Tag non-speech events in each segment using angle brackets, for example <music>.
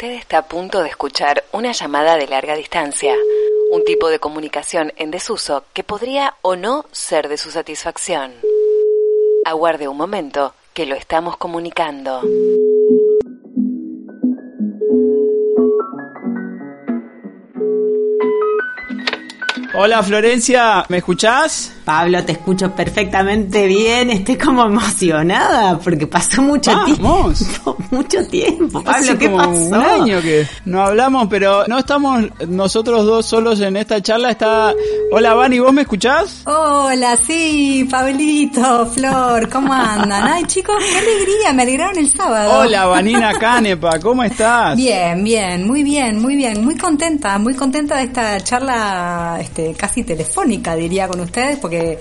Usted está a punto de escuchar una llamada de larga distancia, un tipo de comunicación en desuso que podría o no ser de su satisfacción. Aguarde un momento, que lo estamos comunicando. Hola Florencia, ¿me escuchás? Pablo, te escucho perfectamente bien. Estoy como emocionada porque pasó mucho tiempo. <laughs> Mucho tiempo. Pablo, ¿qué como pasó? Un año que no hablamos, pero no estamos nosotros dos solos en esta charla. Está. Hola, Vani, ¿vos me escuchás? Hola, sí, Pablito, Flor, ¿cómo andan? Ay, chicos, qué alegría, me alegraron el sábado. Hola, Vanina <laughs> Canepa, ¿cómo estás? Bien, bien, muy bien, muy bien, muy contenta, muy contenta de esta charla este, casi telefónica, diría, con ustedes, porque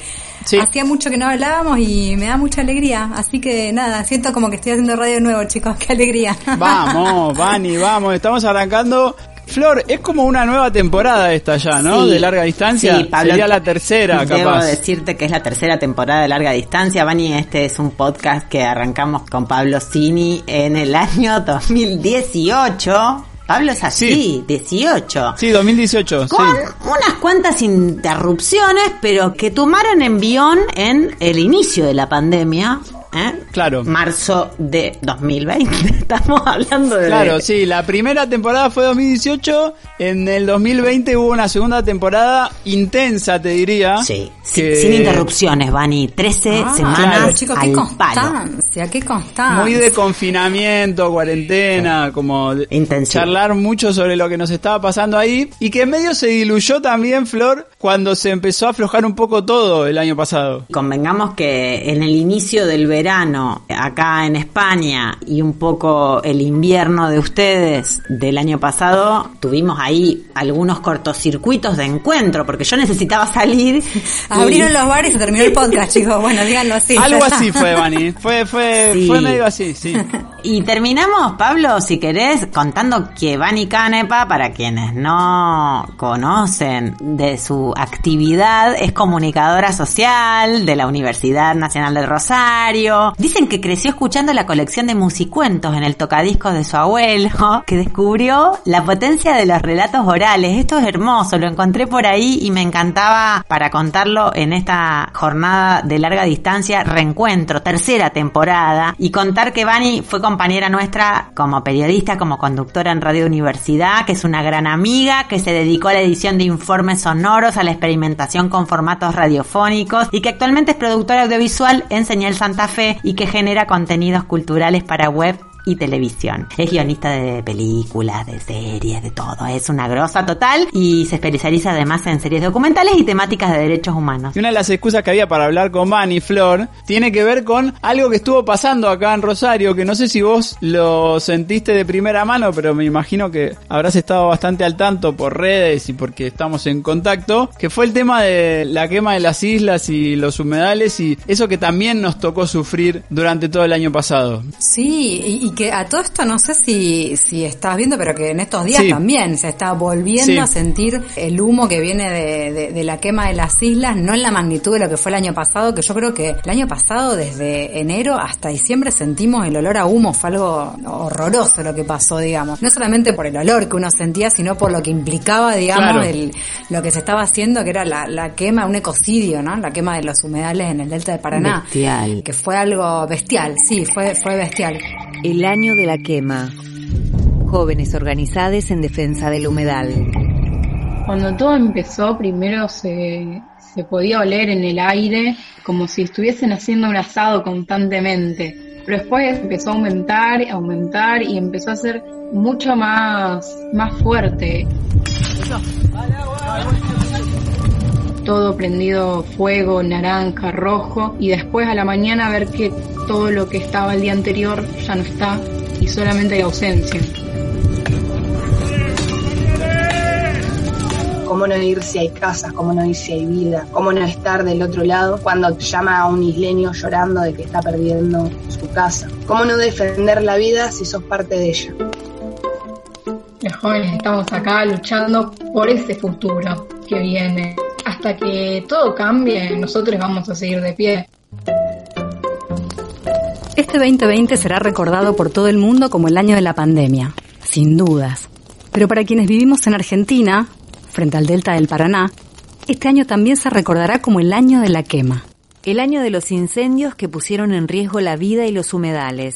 hacía mucho que no hablábamos y me da mucha alegría. Así que nada, siento como que estoy haciendo radio de nuevo, chicos, <laughs> qué alegría. Vamos, Vani, vamos, estamos arrancando. Flor, es como una nueva temporada esta ya, ¿no? Sí. de larga distancia. Sí, Pablo, Sería la tercera, Debo capaz. decirte que es la tercera temporada de larga distancia. Vani, este es un podcast que arrancamos con Pablo Cini en el año 2018. Pablo es así, 18. Sí, 2018, Con sí. unas cuantas interrupciones, pero que tomaron envión en el inicio de la pandemia. ¿Eh? Claro. Marzo de 2020. <laughs> Estamos hablando de... Claro, sí, la primera temporada fue 2018, en el 2020 hubo una segunda temporada intensa, te diría. Sí, que- sin interrupciones, Vani. 13 Ah, semanas claro, chicos, qué al palo. constancia, qué constancia. Muy de confinamiento, cuarentena, como Intensivo. charlar mucho sobre lo que nos estaba pasando ahí y que en medio se diluyó también, Flor, cuando se empezó a aflojar un poco todo el año pasado. Convengamos que en el inicio del verano, acá en España, y un poco el invierno de ustedes del año pasado, tuvimos ahí algunos cortocircuitos de encuentro, porque yo necesitaba salir. y- <laughs> Abrieron los bares y se terminó el podcast, <laughs> chicos. Bueno, díganlo así. Algo así fue, Vani. Fue, fue, Sí. fue medio así, sí. <laughs> Y terminamos, Pablo, si querés, contando que Vani Canepa, para quienes no conocen de su actividad, es comunicadora social de la Universidad Nacional del Rosario. Dicen que creció escuchando la colección de musicuentos en el tocadiscos de su abuelo, <laughs> que descubrió la potencia de los relatos orales. Esto es hermoso, lo encontré por ahí y me encantaba para contarlo en esta jornada de larga distancia, reencuentro, tercera temporada, y contar que Vani fue compañera nuestra como periodista, como conductora en Radio Universidad, que es una gran amiga, que se dedicó a la edición de informes sonoros, a la experimentación con formatos radiofónicos y que actualmente es productora audiovisual en Señal Santa Fe y que genera contenidos culturales para web y televisión. Es guionista de películas, de series, de todo. Es una grosa total y se especializa además en series documentales y temáticas de derechos humanos. Y una de las excusas que había para hablar con Vani, Flor, tiene que ver con algo que estuvo pasando acá en Rosario, que no sé si vos lo sentiste de primera mano, pero me imagino que habrás estado bastante al tanto por redes y porque estamos en contacto, que fue el tema de la quema de las islas y los humedales y eso que también nos tocó sufrir durante todo el año pasado. Sí, y, y que a todo esto no sé si, si estás viendo, pero que en estos días Sí. también se está volviendo Sí. a sentir el humo que viene de, de- de la quema de las islas, no en la magnitud de lo que fue el año pasado, que yo creo que el año pasado, desde enero hasta diciembre, sentimos el olor a humo, fue algo horroroso lo que pasó, digamos. No solamente por el olor que uno sentía, sino por lo que implicaba, digamos, Claro. el- lo que se estaba haciendo, que era la, la quema, un ecocidio, ¿no? La quema de los humedales en el delta de Paraná. Bestial. Que fue algo bestial, sí, fue, fue bestial. El año de la quema. Jóvenes organizados en defensa del humedal. Cuando todo empezó, primero se, se podía oler en el aire como si estuviesen haciendo un asado constantemente. Pero después empezó a aumentar, aumentar y empezó a ser mucho más, más fuerte. Todo prendido fuego, naranja, rojo, y después a la mañana ver que todo lo que estaba el día anterior ya no está y solamente hay ausencia. cómo no ir si hay casas, cómo no ir si hay vida, cómo no estar del otro lado cuando llama a un isleño llorando de que está perdiendo su casa, cómo no defender la vida si sos parte de ella. Los jóvenes estamos acá luchando por ese futuro que viene. Hasta que todo cambie, nosotros vamos a seguir de pie. Este 2020 será recordado por todo el mundo como el año de la pandemia. sin dudas. Pero para quienes vivimos en Argentina, frente al delta del Paraná, este año también se recordará como el año de la quema. El año de los incendios que pusieron en riesgo la vida y los humedales.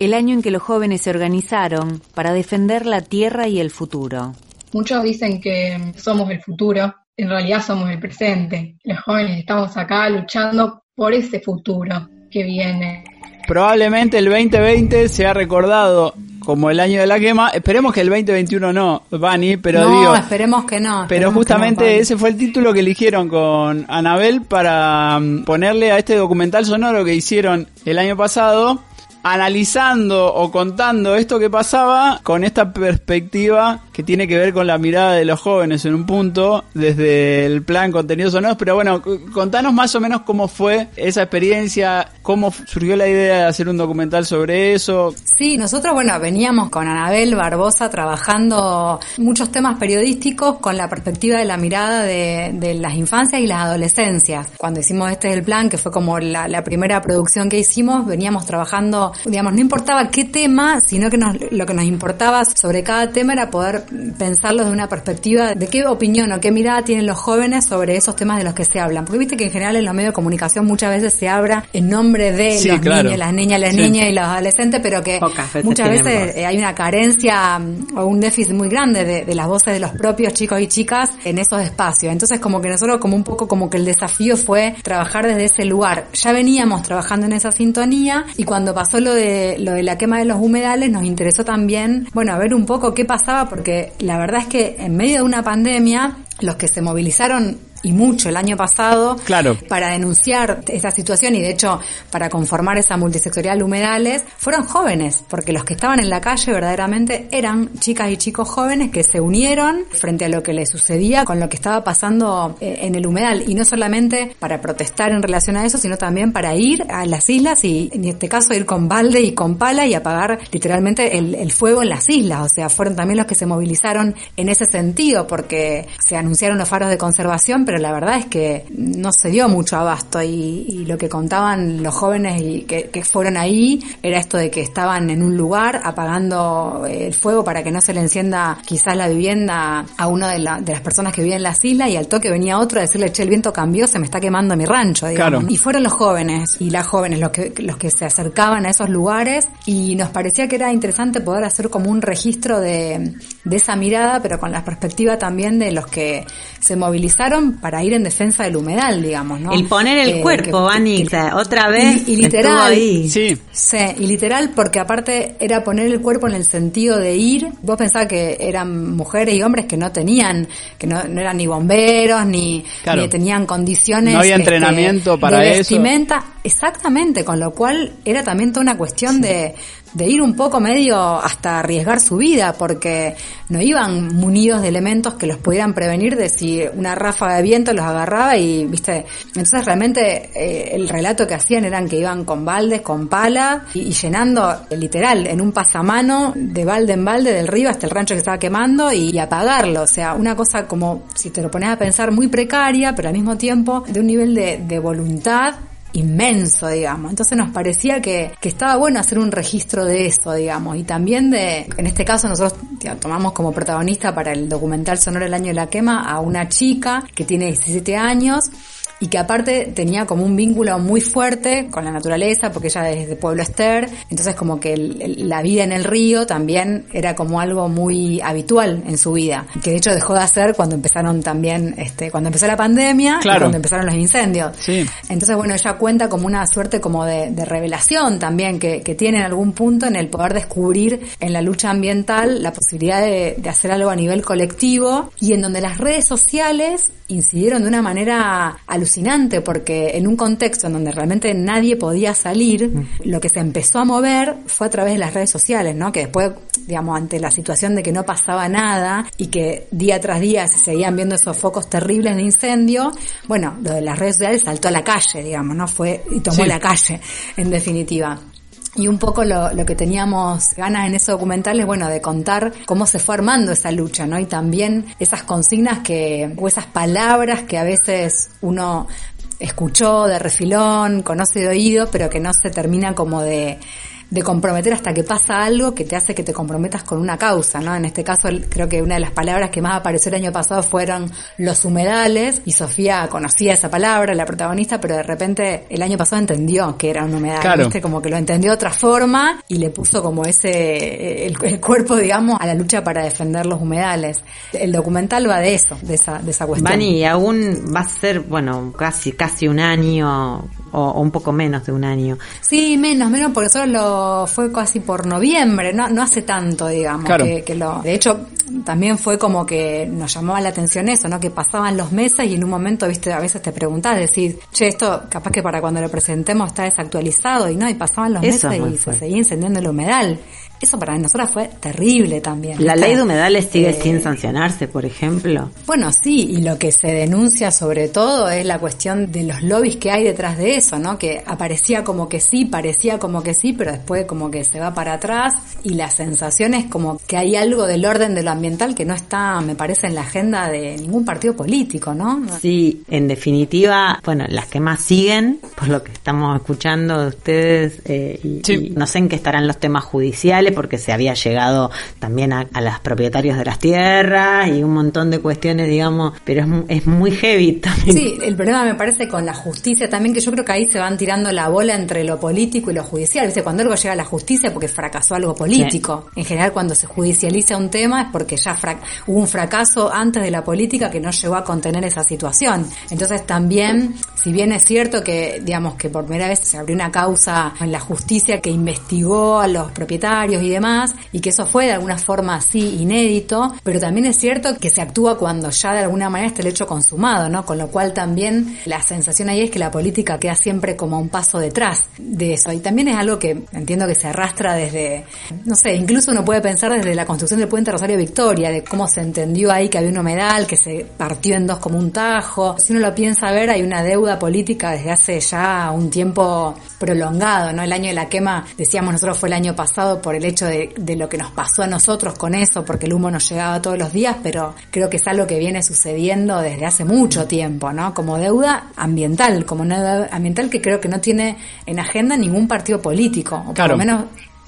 El año en que los jóvenes se organizaron para defender la tierra y el futuro. Muchos dicen que somos el futuro, en realidad somos el presente. Los jóvenes estamos acá luchando por ese futuro que viene. Probablemente el 2020 se ha recordado como el año de la quema. Esperemos que el 2021 no, Vani, pero no, digo. esperemos que no. Pero justamente ese fue el título que eligieron con Anabel para mm, ponerle a este documental sonoro que hicieron el año pasado analizando o contando esto que pasaba con esta perspectiva que tiene que ver con la mirada de los jóvenes en un punto desde el plan contenidos sonoros, pero bueno, contanos más o menos cómo fue esa experiencia, cómo surgió la idea de hacer un documental sobre eso. Sí, nosotros bueno, veníamos con Anabel Barbosa trabajando muchos temas periodísticos con la perspectiva de la mirada de, las infancias y las adolescencias. Cuando hicimos este es el plan, que fue como la, primera producción que hicimos, veníamos trabajando digamos, no importaba qué tema, sino que lo que nos importaba sobre cada tema era poder pensarlo desde una perspectiva de qué opinión o qué mirada tienen los jóvenes sobre esos temas de los que se hablan. Porque viste que en general en los medios de comunicación muchas veces se habla en nombre de los niños, las niñas, las niñas y los adolescentes, pero que muchas veces hay una carencia mm, o un déficit muy grande de, de las voces de los propios chicos y chicas en esos espacios. Entonces como que nosotros como un poco como que el desafío fue trabajar desde ese lugar. Ya veníamos trabajando en esa sintonía y cuando pasó lo de, lo de la quema de los humedales nos interesó también, bueno, a ver un poco qué pasaba porque la verdad es que en medio de una pandemia los que se movilizaron y mucho el año pasado claro. para denunciar esa situación y de hecho para conformar esa multisectorial humedales fueron jóvenes, porque los que estaban en la calle verdaderamente eran chicas y chicos jóvenes que se unieron frente a lo que les sucedía con lo que estaba pasando eh, en el humedal y no solamente para protestar en relación a eso, sino también para ir a las islas y en este caso ir con balde y con pala y apagar literalmente el, el fuego en las islas, o sea, fueron también los que se movilizaron en ese sentido porque se anunciaron los faros de conservación, pero la verdad es que no se dio mucho abasto y, lo que contaban los jóvenes y que, fueron ahí era esto de que estaban en un lugar apagando el fuego para que no se le encienda quizás la vivienda a una de, de las personas que viven en las islas y al toque venía otro a decirle, che, el viento cambió, se me está quemando mi rancho, digamos. Y fueron los jóvenes y las jóvenes los que, los que se acercaban a esos lugares y nos parecía que era interesante poder hacer como un registro de, de esa mirada, pero con la perspectiva también de los que se movilizaron para ir en defensa del humedal, digamos, ¿no? El poner el eh, cuerpo, Anita, otra vez. Y, literal. Ahí. Sí. Sí, y literal porque aparte era poner el cuerpo en el sentido de ir. Vos pensabas que eran mujeres y hombres que no tenían, que no, eran ni bomberos, ni, ni tenían condiciones. No había este, entrenamiento para de eso. vestimenta. Exactamente, con lo cual era también toda una cuestión de de ir un poco medio hasta arriesgar su vida, porque no iban munidos de elementos que los pudieran prevenir de si una ráfaga de viento los agarraba y, viste, entonces realmente eh, el relato que hacían eran que iban con baldes, con pala y, llenando literal en un pasamano de balde en balde del río hasta el rancho que estaba quemando y, apagarlo, o sea, una cosa como, si te lo pones a pensar, muy precaria, pero al mismo tiempo de un nivel de, de voluntad inmenso, digamos. Entonces nos parecía que, que, estaba bueno hacer un registro de eso, digamos, y también de, en este caso nosotros tomamos como protagonista para el documental Sonora el año de la quema a una chica que tiene 17 años y que aparte tenía como un vínculo muy fuerte con la naturaleza, porque ella es de Pueblo Ester, entonces como que la vida en el río también era como algo muy habitual en su vida, que de hecho dejó de hacer cuando empezaron también, este, cuando empezó la pandemia y cuando empezaron los incendios. Sí. Entonces bueno, ella cuenta como una suerte como de, revelación también que, que, tiene en algún punto en el poder descubrir en la lucha ambiental la posibilidad de, de hacer algo a nivel colectivo y en donde las redes sociales incidieron de una manera alucinante porque en un contexto en donde realmente nadie podía salir, mm. lo que se empezó a mover fue a través de las redes sociales, ¿no? Que después, digamos, ante la situación de que no pasaba nada y que día tras día se seguían viendo esos focos terribles de incendio, bueno, lo de las redes sociales saltó a la calle, digamos, ¿no? Fue y tomó la calle, en definitiva. Y un poco lo, lo, que teníamos ganas en ese documental es, bueno, de contar cómo se fue armando esa lucha, ¿no? Y también esas consignas que, o esas palabras que a veces uno escuchó de refilón, conoce de oído, pero que no se termina como de, de comprometer hasta que pasa algo que te hace que te comprometas con una causa, ¿no? En este caso creo que una de las palabras que más apareció el año pasado fueron los humedales y Sofía conocía esa palabra, la protagonista, pero de repente el año pasado entendió que era un humedal, Claro. ¿viste? Como que lo entendió de otra forma y le puso como ese, el, el cuerpo, digamos, a la lucha para defender los humedales. El documental va de eso, de esa, de esa cuestión. Vani, aún va a ser, bueno, casi, casi un año o, o un poco menos de un año. Sí, menos, menos, porque solo lo fue casi por noviembre, no, no hace tanto, digamos, Claro. que, que lo, de hecho, también fue como que nos llamaba la atención eso, ¿no? Que pasaban los meses y en un momento, viste, a veces te preguntás, decís, che, esto capaz que para cuando lo presentemos está desactualizado y no, y pasaban los Eso meses y se seguía incendiando el humedal. Eso para nosotras fue terrible también. La ley de humedales sigue Eh, sin sancionarse, por ejemplo. Bueno, sí, y lo que se denuncia sobre todo es la cuestión de los lobbies que hay detrás de eso, ¿no? Que aparecía como que sí, parecía como que sí, pero después como que se va para atrás y la sensación es como que hay algo del orden de lo ambiental que no está, me parece, en la agenda de ningún partido político, ¿no? Sí, en definitiva, bueno, las que más siguen, por lo que estamos escuchando de ustedes, eh, y, Sí. y no sé en qué estarán los temas judiciales, porque se había llegado también a, a los propietarios de las tierras y un montón de cuestiones, digamos, pero es, es muy heavy también. Sí, el problema me parece con la justicia también, que yo creo que ahí se van tirando la bola entre lo político y lo judicial. ¿Viste? Cuando algo llega a la justicia porque fracasó algo político. En general, cuando se judicializa un tema es porque ya fra- hubo un fracaso antes de la política que no llegó a contener esa situación. Entonces también, si bien es cierto que, digamos, que por primera vez se abrió una causa en la justicia que investigó a los propietarios y demás, y que eso fue de alguna forma así inédito, pero también es cierto que se actúa cuando ya de alguna manera está el hecho consumado, ¿no? Con lo cual también la sensación ahí es que la política queda siempre como un paso detrás de eso. Y también es algo que entiendo que se arrastra desde, no sé, incluso uno puede pensar desde la construcción del puente Rosario Victoria, de cómo se entendió ahí que había un humedal, que se partió en dos como un tajo. Si uno lo piensa ver, hay una deuda política desde hace ya un tiempo prolongado, ¿no? El año de la quema, decíamos nosotros, fue el año pasado por el hecho de, de lo que nos pasó a nosotros con eso, porque el humo nos llegaba todos los días, pero creo que es algo que viene sucediendo desde hace mucho tiempo, ¿no? Como deuda ambiental, como una deuda ambiental que creo que no tiene en agenda ningún partido político, o Claro. por lo menos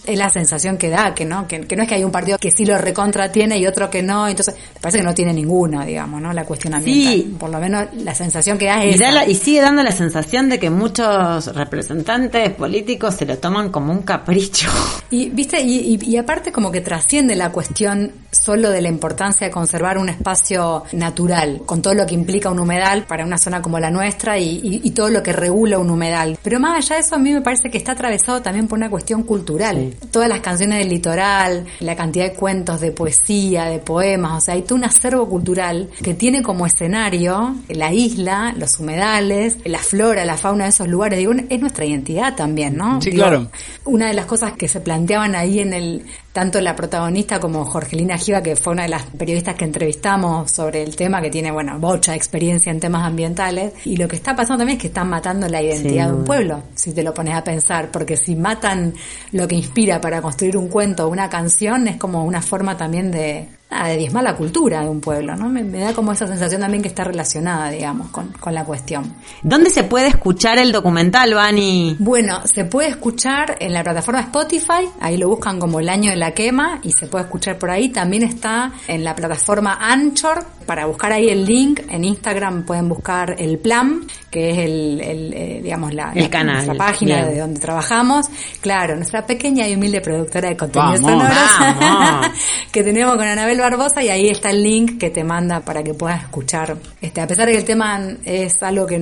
es la sensación que da, que no, que, que no es que hay un partido que sí lo recontra tiene y otro que no, entonces parece que no tiene ninguno, digamos, ¿no? La cuestión ambiental. Sí. Por lo menos la sensación que da Y, es da esa. la- y sigue dando la sensación de que muchos representantes políticos se lo toman como un capricho. Y viste, y, y- y aparte como que trasciende la cuestión solo de la importancia de conservar un espacio natural, con todo lo que implica un humedal para una zona como la nuestra y, y- y todo lo que regula un humedal. Pero más allá de eso, a mí me parece que está atravesado también por una cuestión cultural. Todas las canciones del litoral, la cantidad de cuentos, de poesía, de poemas, o sea, hay todo un acervo cultural que tiene como escenario la isla, los humedales, la flora, la fauna de esos lugares. Digo, es nuestra identidad también, ¿no? Sí, Digo, claro. una de las cosas que se planteaban ahí en el tanto la protagonista como Jorgelina Giva, que fue una de las periodistas que entrevistamos sobre el tema, que tiene, bueno, bocha de experiencia en temas ambientales, y lo que está pasando también es que están matando la identidad de un pueblo, si te lo pones a pensar, porque si matan lo que inspira para construir un cuento o una canción, es como una forma también de, nada, de diezmar la cultura de un pueblo, ¿no? Me, me da como esa sensación también que está relacionada, digamos, con, con la cuestión. ¿Dónde se puede escuchar el documental, Vani? Bueno, se puede escuchar en la plataforma Spotify, ahí lo buscan como el año de la quema y se puede escuchar por ahí. También está en la plataforma Anchor, para buscar ahí el link. En Instagram pueden buscar el plan, que es el, el, eh, digamos, la, El la- canal, nuestra página bien. de donde trabajamos. Claro, nuestra pequeña y humilde productora de contenidos sonoros <laughs> que tenemos con Anabel Barbosa y ahí está el link que te manda para que puedas escuchar. Este, a pesar de que el tema es algo que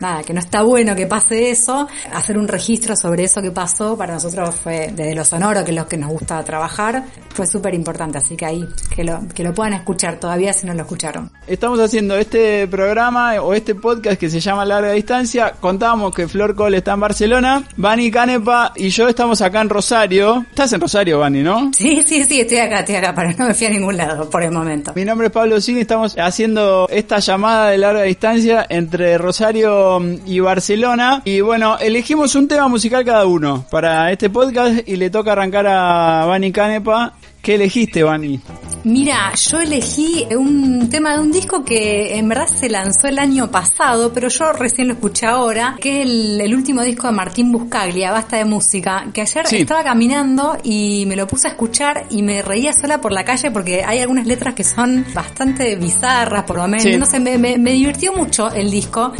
nada, que no está bueno que pase eso, hacer un registro sobre eso que pasó para nosotros fue desde lo sonoro, que es lo que nos gusta trabajar, fue súper importante, así que ahí que lo que lo puedan escuchar todavía si no lo escucharon. Estamos haciendo este programa o este podcast que se llama Larga Distancia. Contamos que Flor Cole está en Barcelona, Vani Canepa y yo estamos acá en Rosario. Estás en Rosario, Vani, ¿no? Sí, sí, sí, estoy acá, estoy acá, para no me fui a ningún lado por el momento. Mi nombre es Pablo Cine, estamos haciendo esta llamada de larga distancia entre Rosario y Barcelona. Y bueno, elegimos un tema musical cada uno para este podcast y le toca arrancar a Vani Canepa, ¿Qué elegiste, Vani? Mira, yo elegí un tema de un disco que en verdad se lanzó el año pasado, pero yo recién lo escuché ahora, que es el, el último disco de Martín Buscaglia, Basta de Música, que ayer Sí. estaba caminando y me lo puse a escuchar y me reía sola por la calle porque hay algunas letras que son bastante bizarras, por lo menos. Sí. No sé, me, me- me divirtió mucho el disco.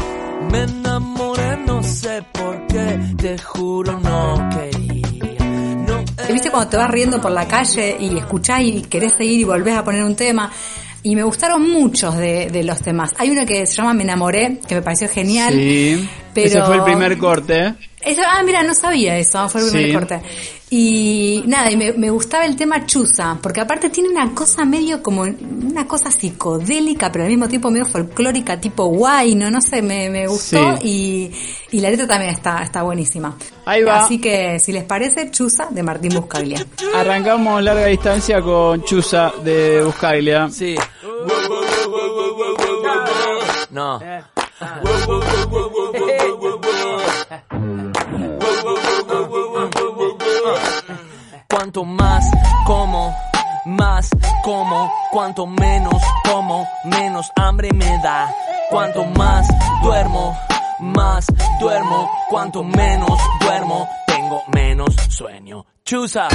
Me enamoré, no sé por qué, te juro no quería. ¿Viste cuando te vas riendo por la calle y escuchás y querés seguir y volvés a poner un tema? Y me gustaron muchos de, de los temas. Hay uno que se llama Me enamoré, que me pareció genial. Sí. pero- Ese fue el primer corte. Eso- ah, mira, no sabía eso, fue el primer Sí. corte. Y nada, y me, me gustaba el tema Chusa, porque aparte tiene una cosa medio como, una cosa psicodélica, pero al mismo tiempo medio folclórica, tipo guay, no, no sé, me, me gustó y, y la letra también está, está buenísima. Ahí va. Así que, si les parece, Chusa de Martín Buscaglia. Arrancamos larga distancia con Chusa de Buscaglia. Sí. No. <laughs> Cuanto más como, más como, cuanto menos como, menos hambre me da. Cuanto más duermo, más duermo, cuanto menos duermo, tengo menos sueño. Chusa.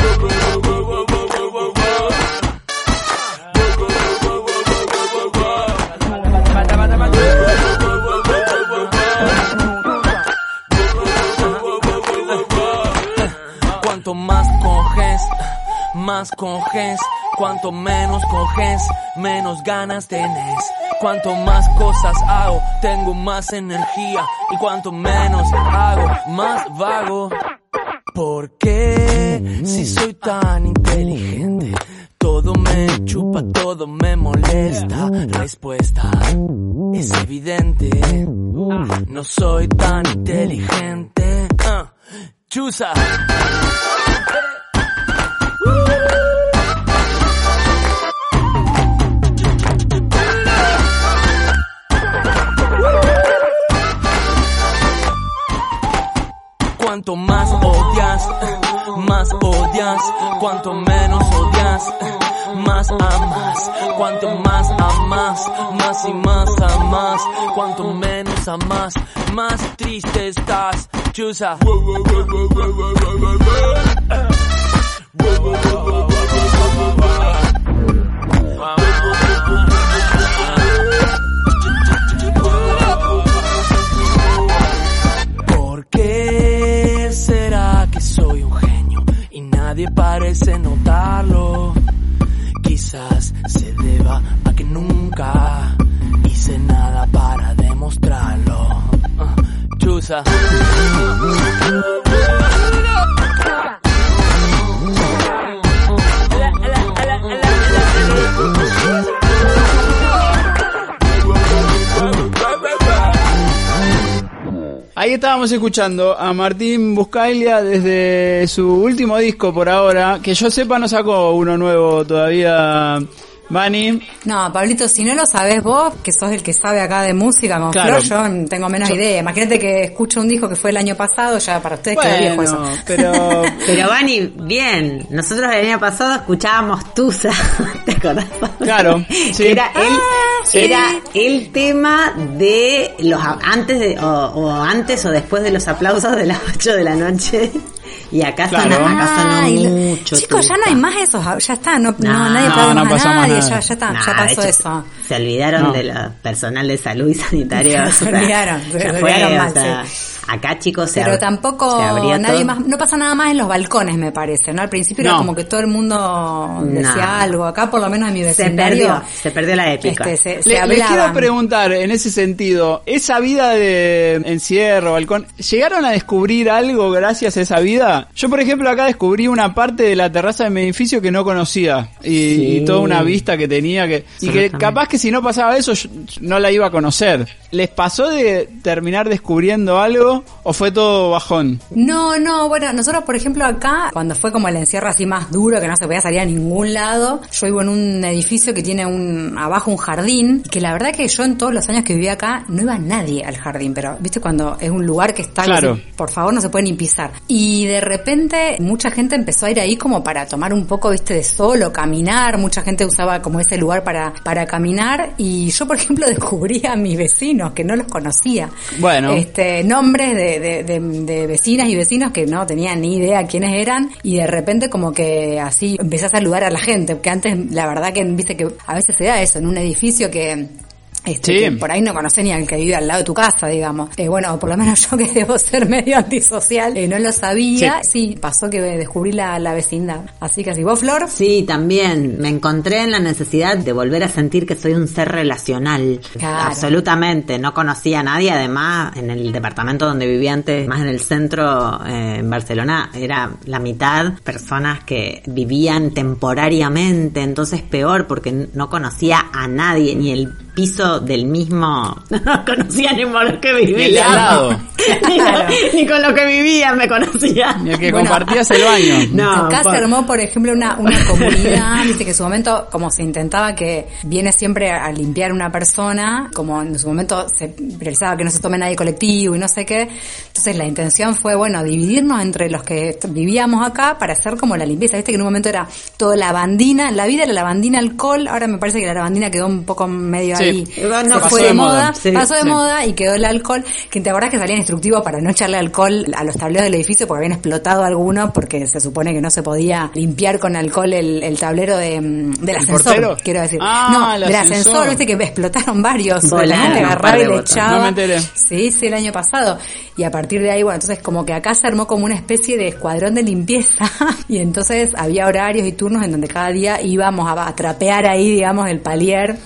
Cuanto más coges, más coges. Cuanto menos coges, menos ganas tenés. Cuanto más cosas hago, tengo más energía. Y cuanto menos hago, más vago. ¿Por qué? Si soy tan inteligente, todo me chupa, todo me molesta. Respuesta es evidente. No soy tan inteligente. Ah, chusa. Cuanto más odias, más odias. Cuanto menos odias, más amas. Cuanto más amas, más y más amas. Cuanto menos amas, más triste estás. Chusa. ¿Por será que soy un genio y nadie parece notarlo? Quizás se deba a que nunca hice nada para demostrarlo. Ah, Chusa. Ahí estábamos escuchando a Martín Buscaglia desde su último disco por ahora, que yo sepa no sacó uno nuevo todavía, Vani. No, Pablito, si no lo sabés vos, que sos el que sabe acá de música con Claro. Flor, yo tengo menos Yo- idea. Imagínate que escucho un disco que fue el año pasado, ya para ustedes quedó viejo eso. Bueno, pero <laughs> Pero Vani, bien, nosotros el año pasado escuchábamos Tusa, <laughs> ¿te acordás? Claro, sí. Era el, sí. era el tema de los a- antes de, o, o antes o después de los aplausos de las 8 de la noche. Y acá Claro. acá lo- mucho. Chicos, ya no hay más esos, ya está, no, no, No, nadie no, no nadie, nada. ya, ya está, Nah, ya pasó hecho, eso. Se olvidaron No. de la personal de salud y sanitario. <laughs> Se o sea, olvidaron, se ya olvidaron fue, o mal, sea, sí. Acá chicos se Pero tampoco se nadie todo. más, no pasa nada más en los balcones me parece, ¿no? Al principio era como que todo el mundo decía No. algo, acá por lo menos en mi Se vecindario. perdió, se perdió la épica. Este, se, se le- les quiero preguntar en ese sentido, esa vida de encierro, balcón, ¿llegaron a descubrir algo gracias a esa vida? Yo, por ejemplo, acá descubrí una parte de la terraza de mi edificio que no conocía y, Sí. y toda una vista que tenía que y que capaz que si no pasaba eso yo no la iba a conocer. ¿Les pasó de terminar descubriendo algo o fue todo bajón? No, no, bueno, nosotros por ejemplo acá, cuando fue como el encierro así más duro, que no se podía salir a ningún lado, yo vivo en un edificio que tiene un abajo un jardín, que la verdad que yo en todos los años que viví acá no iba nadie al jardín, pero viste cuando es un lugar que está, Claro. que, por favor no se puede ni pisar. Y de repente mucha gente empezó a ir ahí como para tomar un poco, viste, de sol o caminar, mucha gente usaba como ese lugar para, para caminar y yo por ejemplo <laughs> descubrí a mis vecinos que no los conocía. Bueno. Este, de, de, de- de vecinas y vecinos que no tenían ni idea quiénes eran y de repente como que así empecé a saludar a la gente, porque antes la verdad que viste que a veces se da eso en un edificio que este, Sí. por ahí no conocés ni al que vive al lado de tu casa, digamos. Eh, bueno, por lo menos <laughs> yo que debo ser medio antisocial, eh, no lo sabía. Sí. pasó que descubrí la, la vecindad. Así que así, vos, Flor. Sí, también me encontré en la necesidad de volver a sentir que soy un ser relacional. Claro. Absolutamente, no conocía a nadie. Además, en el departamento donde vivía antes, más en el centro, eh, en Barcelona, era la mitad personas que vivían temporariamente. Entonces, peor porque no conocía a nadie, ni el piso del mismo. <laughs> No conocía <laughs> ni con los que vivía. al lado. ni, ni con lo que vivía me conocía. Y el que Bueno. compartías el baño. <laughs> No, Acá por- se armó, por ejemplo, una, una comunidad, viste que en su momento, como se intentaba que viene siempre a limpiar una persona, como en su momento se priorizaba que no se tome nadie colectivo y no sé qué, entonces la intención fue, bueno, dividirnos entre los que vivíamos acá para hacer como la limpieza, viste que en un momento era todo lavandina, la vida era lavandina alcohol, ahora me parece que la lavandina quedó un poco medio Sí. ahí, Se pasó fue de moda. moda, Sí, pasó de sí. moda y quedó el alcohol, que te acordás que salían instructivos para no echarle alcohol a los tableros del edificio porque habían explotado algunos porque se supone que no se podía limpiar con alcohol el, el tablero de, mm, del ascensor, portero? quiero decir. Ah, no, el del ascensor. ascensor, viste que explotaron varios. Par agarraba y le echaba. No me enteré. Sí, sí, el año pasado. Y a partir de ahí, bueno, entonces como que acá se armó como una especie de escuadrón de limpieza <laughs> y entonces había horarios y turnos en donde cada día íbamos a, a trapear ahí, digamos, el palier.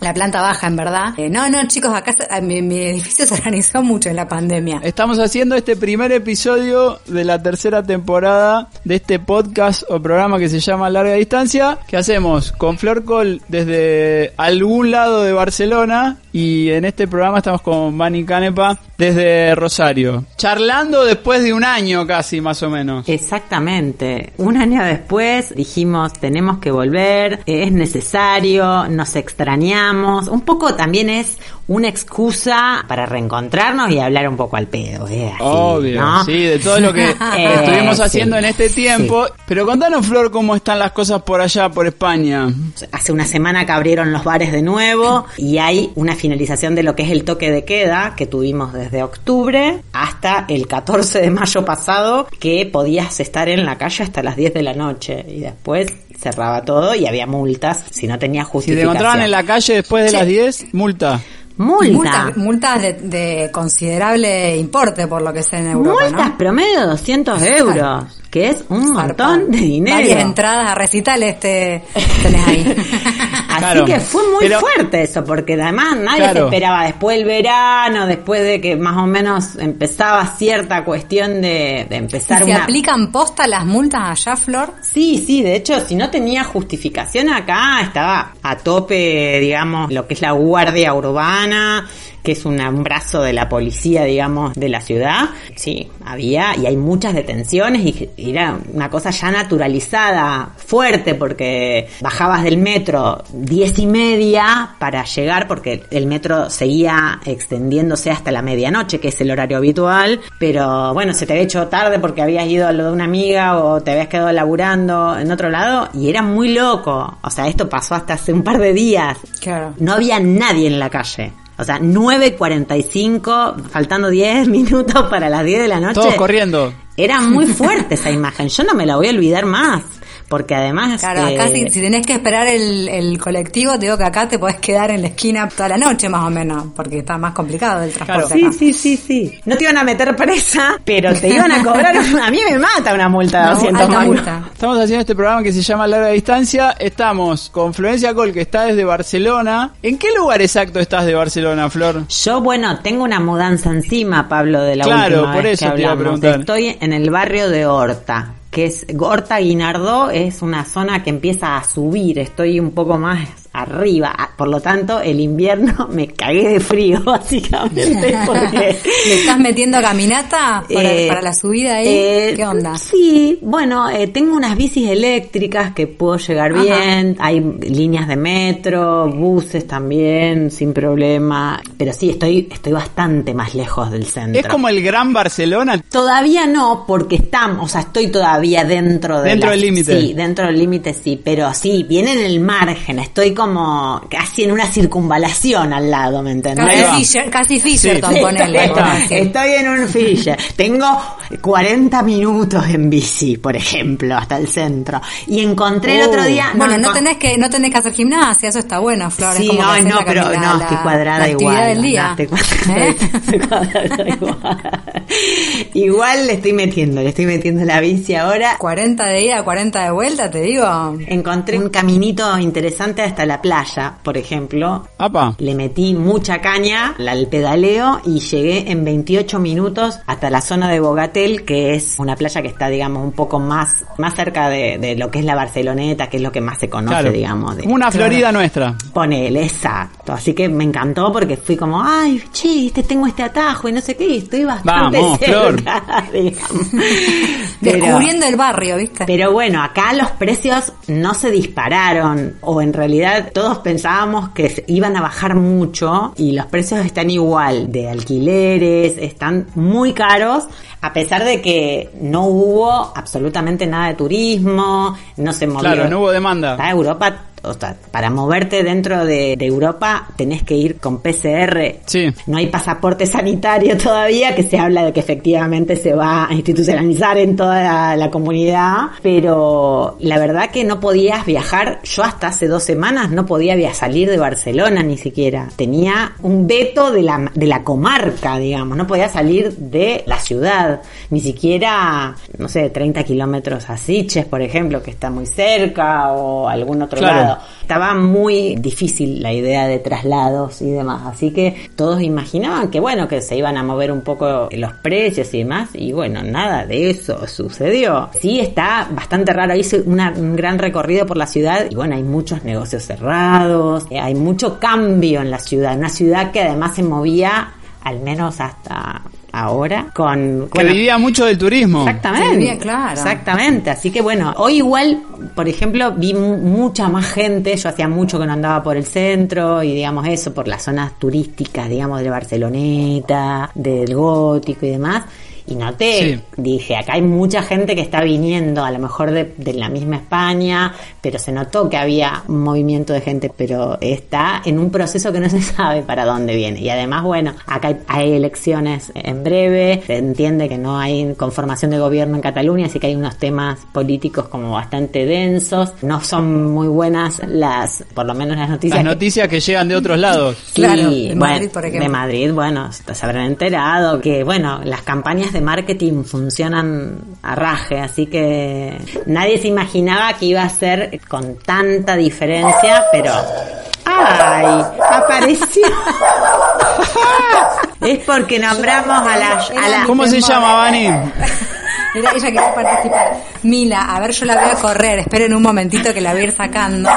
La planta baja, en verdad. Eh, no, no, chicos, acá mi, mi edificio <laughs> se organizó mucho en la pandemia. Estamos haciendo este primer episodio de la tercera temporada de este podcast o programa que se llama Larga Distancia, que hacemos con Flor Col desde algún lado de Barcelona y en este programa estamos con Vani Canepa desde Rosario. Charlando después de un año casi, más o menos. Exactamente. Un año después dijimos, tenemos que volver, es necesario, nos extrañamos. Un poco también es una excusa para reencontrarnos y hablar un poco al pedo. eh, así, Obvio, ¿no? sí, de todo lo que <laughs> Eh, estuvimos sí, haciendo en este tiempo. Pero contanos, Flor, cómo están las cosas por allá, por España. Hace una semana que abrieron los bares de nuevo y hay una finalización de lo que es el toque de queda que tuvimos desde octubre hasta el 14 de mayo pasado que podías estar en la calle hasta las 10 de la noche y después cerraba todo y había multas si no tenías Si te justificación. encontraban en la calle después de Sí. las 10, multa. Multa. Multas, multas de, de considerable importe, por lo que sé en Europa, Multas ¿no? promedio de 200 euros, que es un montón de dinero. Varias entradas a recitales te tenés ahí. <laughs> Así Claro. que fue muy Pero- fuerte eso, porque además nadie Claro. se esperaba después del verano, después de que más o menos empezaba cierta cuestión de, de ¿Y empezar se una... aplican posta las multas allá, Flor? Sí, sí, de hecho, si no tenía justificación acá, estaba a tope, digamos, lo que es la guardia urbana, que es un brazo de la policía, digamos, de la ciudad. Sí, había, y hay muchas detenciones, y era una cosa ya naturalizada, fuerte, porque bajabas del metro diez y media para llegar, porque el metro seguía extendiéndose hasta la medianoche, que es el horario habitual, pero bueno, se te había hecho tarde porque habías ido a lo de una amiga o te habías quedado laburando en otro lado, y era muy loco. O sea, esto pasó hasta hace un par de días. Claro. No había nadie en la calle. O sea, 9.45, faltando 10 <laughs> minutos para las 10 de la noche. Todos corriendo. Era muy <laughs> fuerte esa imagen. Yo no me la voy a olvidar más. Porque además... Claro, eh, acá si, si tenés que esperar el, el colectivo, te digo que acá te podés quedar en la esquina toda la noche más o menos, porque está más complicado el transporte Sí, acá. sí, sí, sí. No te iban a meter presa, pero te iban a cobrar... a mí me mata una multa de No, 200 alta mangos. multa. Estamos haciendo este programa que se llama Larga Distancia. Estamos con Florencia Col, que está desde Barcelona. ¿En qué lugar exacto estás de Barcelona, Flor? Yo, bueno, tengo una mudanza encima, Pablo, de la Claro, última por vez eso que te iba a hablamos. preguntar. Estoy en el barrio de Horta, que es Horta Guinardó, es una zona que empieza a subir. Estoy un poco más arriba. Ah, Por lo tanto, el invierno <laughs> me cagué de frío, <laughs> básicamente, porque... <laughs> ¿Le estás metiendo caminata para, Eh, para la subida ahí? eh, ¿Qué onda? Sí, bueno, eh, tengo unas bicis eléctricas que puedo llegar Ajá. bien. Hay líneas de metro, buses también, sin problema. Pero sí, estoy, estoy bastante más lejos del centro. Es como el Gran Barcelona. Todavía no, porque estamos, o sea, estoy todavía dentro de Dentro la- del límite. Sí, dentro del límite sí, pero sí, viene en el margen, estoy como casi en una circunvalación al lado, ¿me entendés? Casi, Fisher, casi Fisherton, Sí, ponele. decir. Estoy en un Fisher. Tengo 40 minutos en bici, por ejemplo, hasta el centro. Y encontré el otro día. Uh, bueno, no encon- tenés que no tenés que hacer gimnasia, eso está bueno, Flor. es Sí, como no, no, pero no, estoy cuadrada la igual. del no, día. estoy cuadrada, <laughs> ¿Eh? estoy cuadrada igual. Igual le estoy metiendo, le estoy metiendo la bici ahora. 40 de ida, 40 de vuelta, te digo. Encontré un caminito interesante hasta la playa, por ejemplo. Apa. Le metí mucha caña al pedaleo y llegué en 28 minutos hasta la zona de Bogatel, que es una playa que está, digamos, un poco más, más cerca de, de lo que es la Barceloneta, que es lo que más se conoce, Claro. digamos. de- Como una Florida nuestra. Ponele, exacto. Así que me encantó porque fui como, ay, che, este, tengo este atajo y no sé qué, y estoy bastante Vamos, cerca. <laughs> <laughs> Pero- Descubriendo el barrio, ¿viste? pero bueno, acá los precios no se dispararon, o en realidad todos pensábamos que iban a bajar mucho y los precios están igual, de alquileres, están muy caros, a pesar de que no hubo absolutamente nada de turismo, no se movió. Claro, no hubo demanda. Acá Europa, o sea, para moverte dentro de, de Europa tenés que ir con PCR. Sí. No hay pasaporte sanitario <laughs> todavía, que se habla de que efectivamente se va a institucionalizar en toda la, la comunidad, pero la verdad que no podías viajar. Yo hasta hace dos semanas no podía salir de Barcelona ni siquiera. Tenía un veto de la, de la comarca, digamos. No podía salir de la ciudad, ni siquiera, no sé, 30 kilómetros a Sitges, por ejemplo, que está muy cerca, o algún otro Claro. lado. Estaba muy difícil la idea de traslados y demás, así que todos imaginaban que bueno, que se iban a mover un poco los precios y demás, y bueno, nada de eso sucedió. Sí está bastante raro, hice una- un gran recorrido por la ciudad y bueno, hay muchos negocios cerrados, eh, hay mucho cambio en la ciudad, una ciudad que además se movía al menos hasta ahora con... Que bueno, vivía mucho del turismo. Exactamente. Claro. Exactamente. Así que bueno, hoy igual, por ejemplo, vi mu- mucha más gente. Yo hacía mucho que no andaba por el centro y digamos eso, por las zonas turísticas, digamos, de Barceloneta, del Gótico y demás. Y noté, Sí. dije, acá hay mucha gente que está viniendo, a lo mejor de, de la misma España, pero se notó que había un movimiento de gente, pero está en un proceso que no <laughs> se sabe para dónde viene. Y además, bueno, acá hay, hay elecciones en breve, se entiende que no hay conformación de gobierno en Cataluña, así que hay unos temas políticos como bastante densos. No son muy buenas las, por lo menos las noticias. Las que- noticias que llegan de otros lados. Sí, Claro, de bueno, Madrid, por ejemplo. De Madrid, bueno, se habrán enterado que, bueno, las campañas de marketing funcionan a raje, así que nadie se imaginaba que iba a ser con tanta diferencia, pero... ¡Ay! Apareció. <laughs> es porque nombramos a la... A la ¿Cómo se llama, Vani? Era ella quería participar. Mila, a ver, yo la voy a correr. Esperen un momentito que la voy a ir sacando.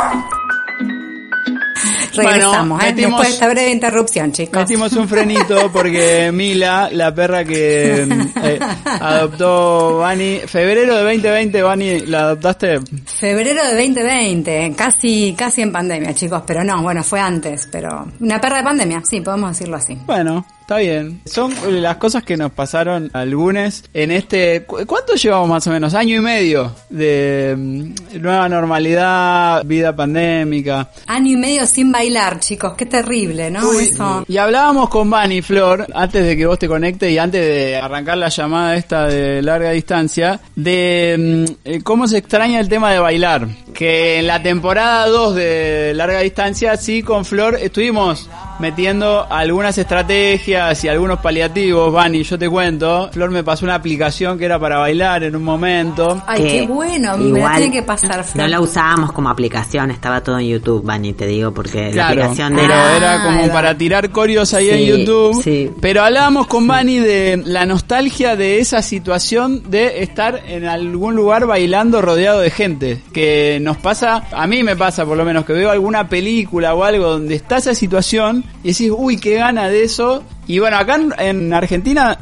Regresamos, Bueno, ¿eh? metimos- Después de esta breve interrupción, chicos. Metimos un frenito porque <laughs> Mila, la perra que eh, adoptó Vani, febrero de 2020, Vani, ¿la adoptaste? Febrero de 2020, casi, casi en pandemia, chicos, pero no, bueno, fue antes, pero una perra de pandemia, sí, podemos decirlo así. Bueno, está bien. Son las cosas que nos pasaron algunas en este... ¿cu- ¿Cuánto llevamos más o menos? Año y medio de mm, nueva normalidad, vida pandémica. Año y medio sin bailar, chicos, qué terrible, ¿no? Eso. Y hablábamos con Vani Flor, antes de que vos te conectes y antes de arrancar la llamada esta de larga distancia, de mm, eh, cómo se extraña el tema de bailar. Que en la temporada 2 de larga distancia, sí, con Flor estuvimos metiendo algunas estrategias y algunos paliativos, Vani, yo te cuento. Flor me pasó una aplicación que era para bailar en un momento. Ay, Que qué bueno, me la tiene que pasar, Flor. No la usábamos como aplicación, estaba todo en YouTube, Vani, te digo, porque la aplicación de pero Ah, era como para tirar corios ahí en YouTube. sí. Pero hablábamos con Vani de la nostalgia de esa situación de estar en algún lugar bailando rodeado de gente. Que nos pasa, a mí me pasa por lo menos, que veo alguna película o algo donde está esa situación y decís, uy, qué gana de eso. Y bueno, acá en, en Argentina...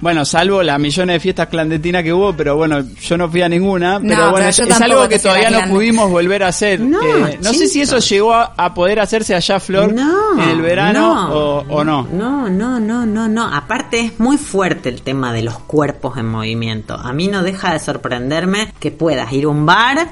Bueno, salvo las millones de fiestas clandestinas que hubo, pero bueno, yo no fui a ninguna. No, Pero bueno, es, algo que todavía no pudimos volver a hacer. No, Eh, no sé si eso llegó a, a poder hacerse allá, Flor, No, en el verano no. o, o no. No, no, no, no, no. Aparte es muy fuerte el tema de los cuerpos en movimiento. A mí no deja de sorprenderme que puedas ir a un bar,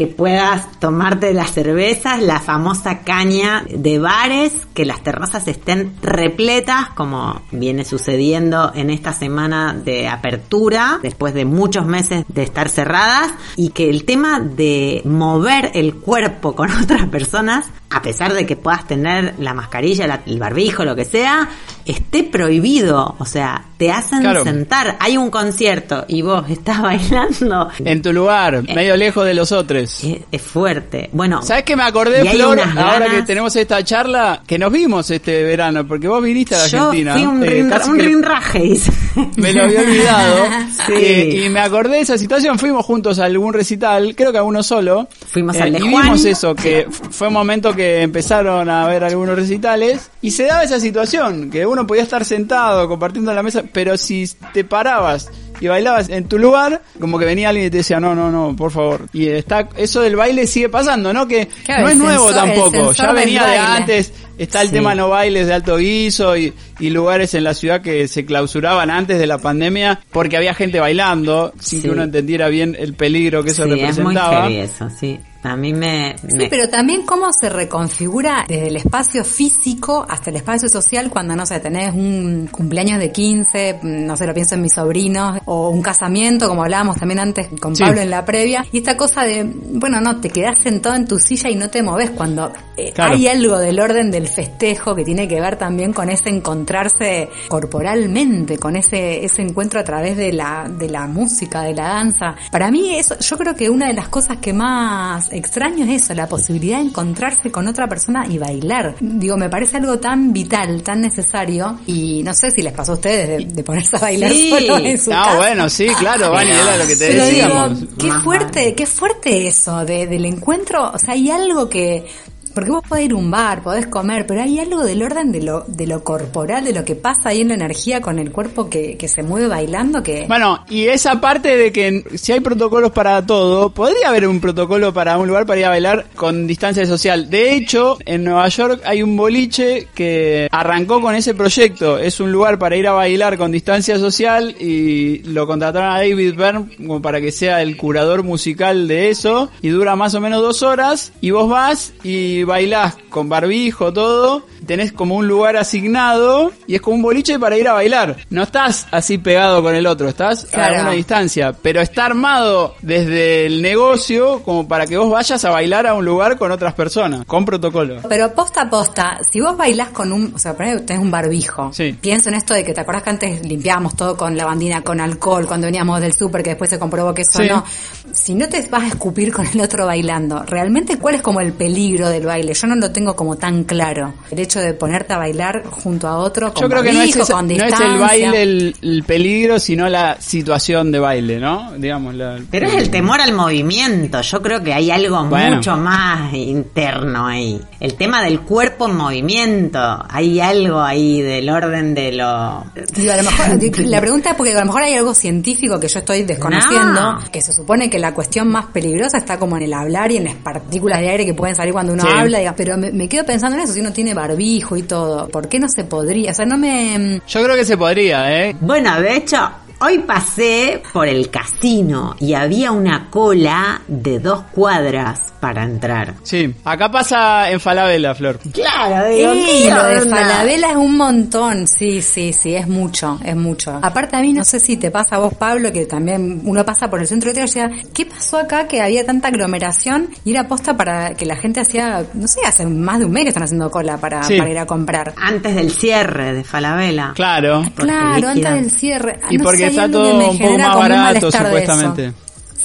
que puedas tomarte las cervezas, la famosa caña de bares, que las terrazas estén repletas, como viene sucediendo en esta semana de apertura, después de muchos meses de estar cerradas, y que el tema de mover el cuerpo con <laughs> otras personas, a pesar de que puedas tener la mascarilla, la- el barbijo, lo que sea, esté prohibido. O sea, te hacen Claro. sentar. Hay un concierto y vos estás <laughs> bailando. En tu lugar, medio lejos de los otros. Es, es fuerte. Bueno, ¿Sabes que me acordé, Flor, ahora que tenemos esta charla, que nos vimos este verano, porque vos viniste a la yo Argentina. fui un, eh, rin- un rinraje, dice. Me lo había olvidado. <laughs> Sí. Eh, y me acordé de esa situación. Fuimos juntos a algún recital, creo que a uno solo. Fuimos Eh, al de y Juan. vimos eso, que fue un momento que empezaron a ver algunos recitales. Y se daba esa situación, que uno podía estar sentado compartiendo la mesa, pero si te parabas y bailabas en tu lugar, como que venía alguien y te decía, no, no, no, por favor. Y está, eso del baile sigue pasando, ¿no? Que Claro, no es nuevo sensor- tampoco, ya venía de antes. Está el Sí. tema no bailes de alto guiso y, y lugares en la ciudad que se clausuraban antes de la pandemia porque había gente bailando sin Sí. que uno entendiera bien el peligro que eso sí, es muy representaba. heavy eso, sí. A mí me... Sí, me- pero también cómo se reconfigura desde el espacio físico hasta el espacio social cuando, no sé, tenés un cumpleaños de 15, no sé, lo pienso en mis sobrinos, o un casamiento, como hablábamos también antes con Sí. Pablo en la previa, y esta cosa de, bueno, no, te quedás sentado en tu silla y no te moves cuando eh, Claro. hay algo del orden del festejo que tiene que ver también con ese encontrarse corporalmente, con ese, ese encuentro a través de la, de la música, de la danza. Para mí eso, yo creo que una de las cosas que más extraño es eso, la posibilidad de encontrarse con otra persona y bailar. Digo, me parece algo tan vital, tan necesario, y no sé si les pasó a ustedes de, de ponerse a bailar Sí. solo en su Ah, casa. bueno, sí, claro, Vani, era lo que te Pero decíamos. digo, qué fuerte, qué fuerte eso de, del encuentro. O sea, hay algo que, porque vos podés ir a un bar, podés comer, pero hay algo del orden de lo, de lo corporal, de lo que pasa ahí en la energía con el cuerpo que, que se mueve bailando, que... Bueno, y esa parte de que si hay protocolos para todo, podría haber un protocolo para un lugar para ir a bailar con distancia social. De hecho, en Nueva York hay un boliche que arrancó con ese proyecto. Es un lugar para ir a bailar con distancia social y lo contrataron a David Byrne como para que sea el curador musical de eso. Y dura más o menos dos horas. Y vos vas y bailás con barbijo, todo. Tenés como un lugar asignado y es como un boliche para ir a bailar. No estás así pegado con el otro, estás Claro. a una distancia, pero está armado desde el negocio como para que vos vayas a bailar a un lugar con otras personas, con protocolo. Pero posta a posta, si vos bailás con un, o sea, ejemplo, tenés un barbijo. Sí. Pienso en esto de que te acordás que antes limpiábamos todo con lavandina, con alcohol, cuando veníamos del súper, que después se comprobó que eso Sí. no. Si no te vas a escupir con el otro bailando, ¿realmente cuál es como el peligro del baile? Yo no lo tengo como tan claro. El hecho de ponerte a bailar junto a otro con Yo creo que no es, no el baile el, el peligro, sino la situación de baile, ¿no? Digamos, la- Pero es el temor al movimiento. Yo creo que hay algo Bueno. mucho más interno ahí. El tema del cuerpo en movimiento. Hay algo ahí del orden de lo... Digo, a lo mejor, <laughs> la pregunta es porque a lo mejor hay algo científico que yo estoy desconociendo, No. que se supone que la cuestión más peligrosa está como en el hablar y en las partículas de aire que pueden salir cuando uno Sí. habla, diga, pero me, me quedo pensando en eso, si uno tiene barbijo y todo, ¿por qué no se podría? O sea, no me... Yo creo que se podría, ¿eh? Bueno, de hecho, Hoy pasé por el casino y había una cola de dos cuadras para entrar. Sí, acá pasa en Falabella, Flor. Claro, digo, sí, lo de Falabella es un montón, sí, sí, sí, es mucho, es mucho. Aparte a mí no sé si te pasa a vos, Pablo, que también uno pasa por el centro de Tierra y ¿qué pasó acá que había tanta aglomeración y era posta para que la gente hacía, no sé, hace más de un mes que están haciendo cola para, Sí. para ir a comprar? Antes del cierre de Falabella. Claro. Claro, antes del cierre. Ah, Y no porque está todo me un poco más barato, supuestamente.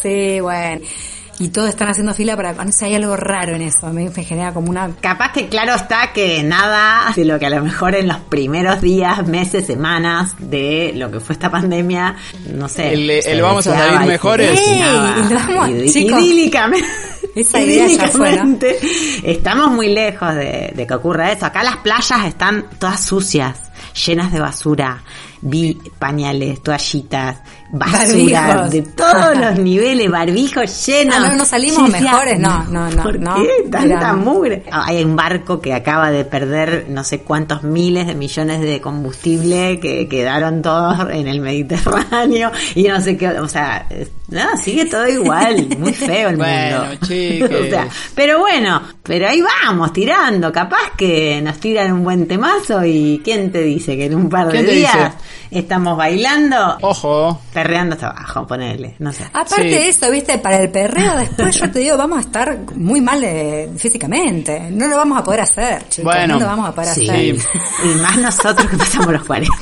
Sí, bueno. Y todos están haciendo fila para... No sé, hay algo raro en eso. A mí me genera como una... Capaz que claro está que nada de lo que a lo mejor en los primeros días, meses, semanas de lo que fue esta pandemia, no sé. El- vamos a salir mejores. Id- chicos, idílicamente. esa idea ya fue, ¿no? idílicamente. Estamos muy lejos de, de que ocurra eso. Acá las playas están todas sucias, llenas de basura. Vi pañales, toallitas, basura Barbijos. de todos <laughs> los niveles, barbijos llenos. Ah, no, no salimos mejores, no, no, no, ¿Por no. qué tanta Era- mugre? Ah, Hay un barco que acaba de perder no sé cuántos miles de millones de combustible que quedaron todos en el Mediterráneo y no sé qué, o sea, no, sigue todo igual, <laughs> muy feo el Bueno, mundo. chiques. <laughs> O sea, pero bueno, pero ahí vamos, tirando, capaz que nos tiran un buen temazo y ¿quién te dice que en un par de ¿Quién te días dice? estamos bailando? Ojo. Perreando hasta abajo, ponele, no sé. Aparte Sí. de eso, viste, para el perreo después yo te digo, vamos a estar muy mal eh, físicamente. No lo vamos a poder hacer, chicos. Bueno, no lo vamos a poder Sí, hacer. y más nosotros que pasamos los 40.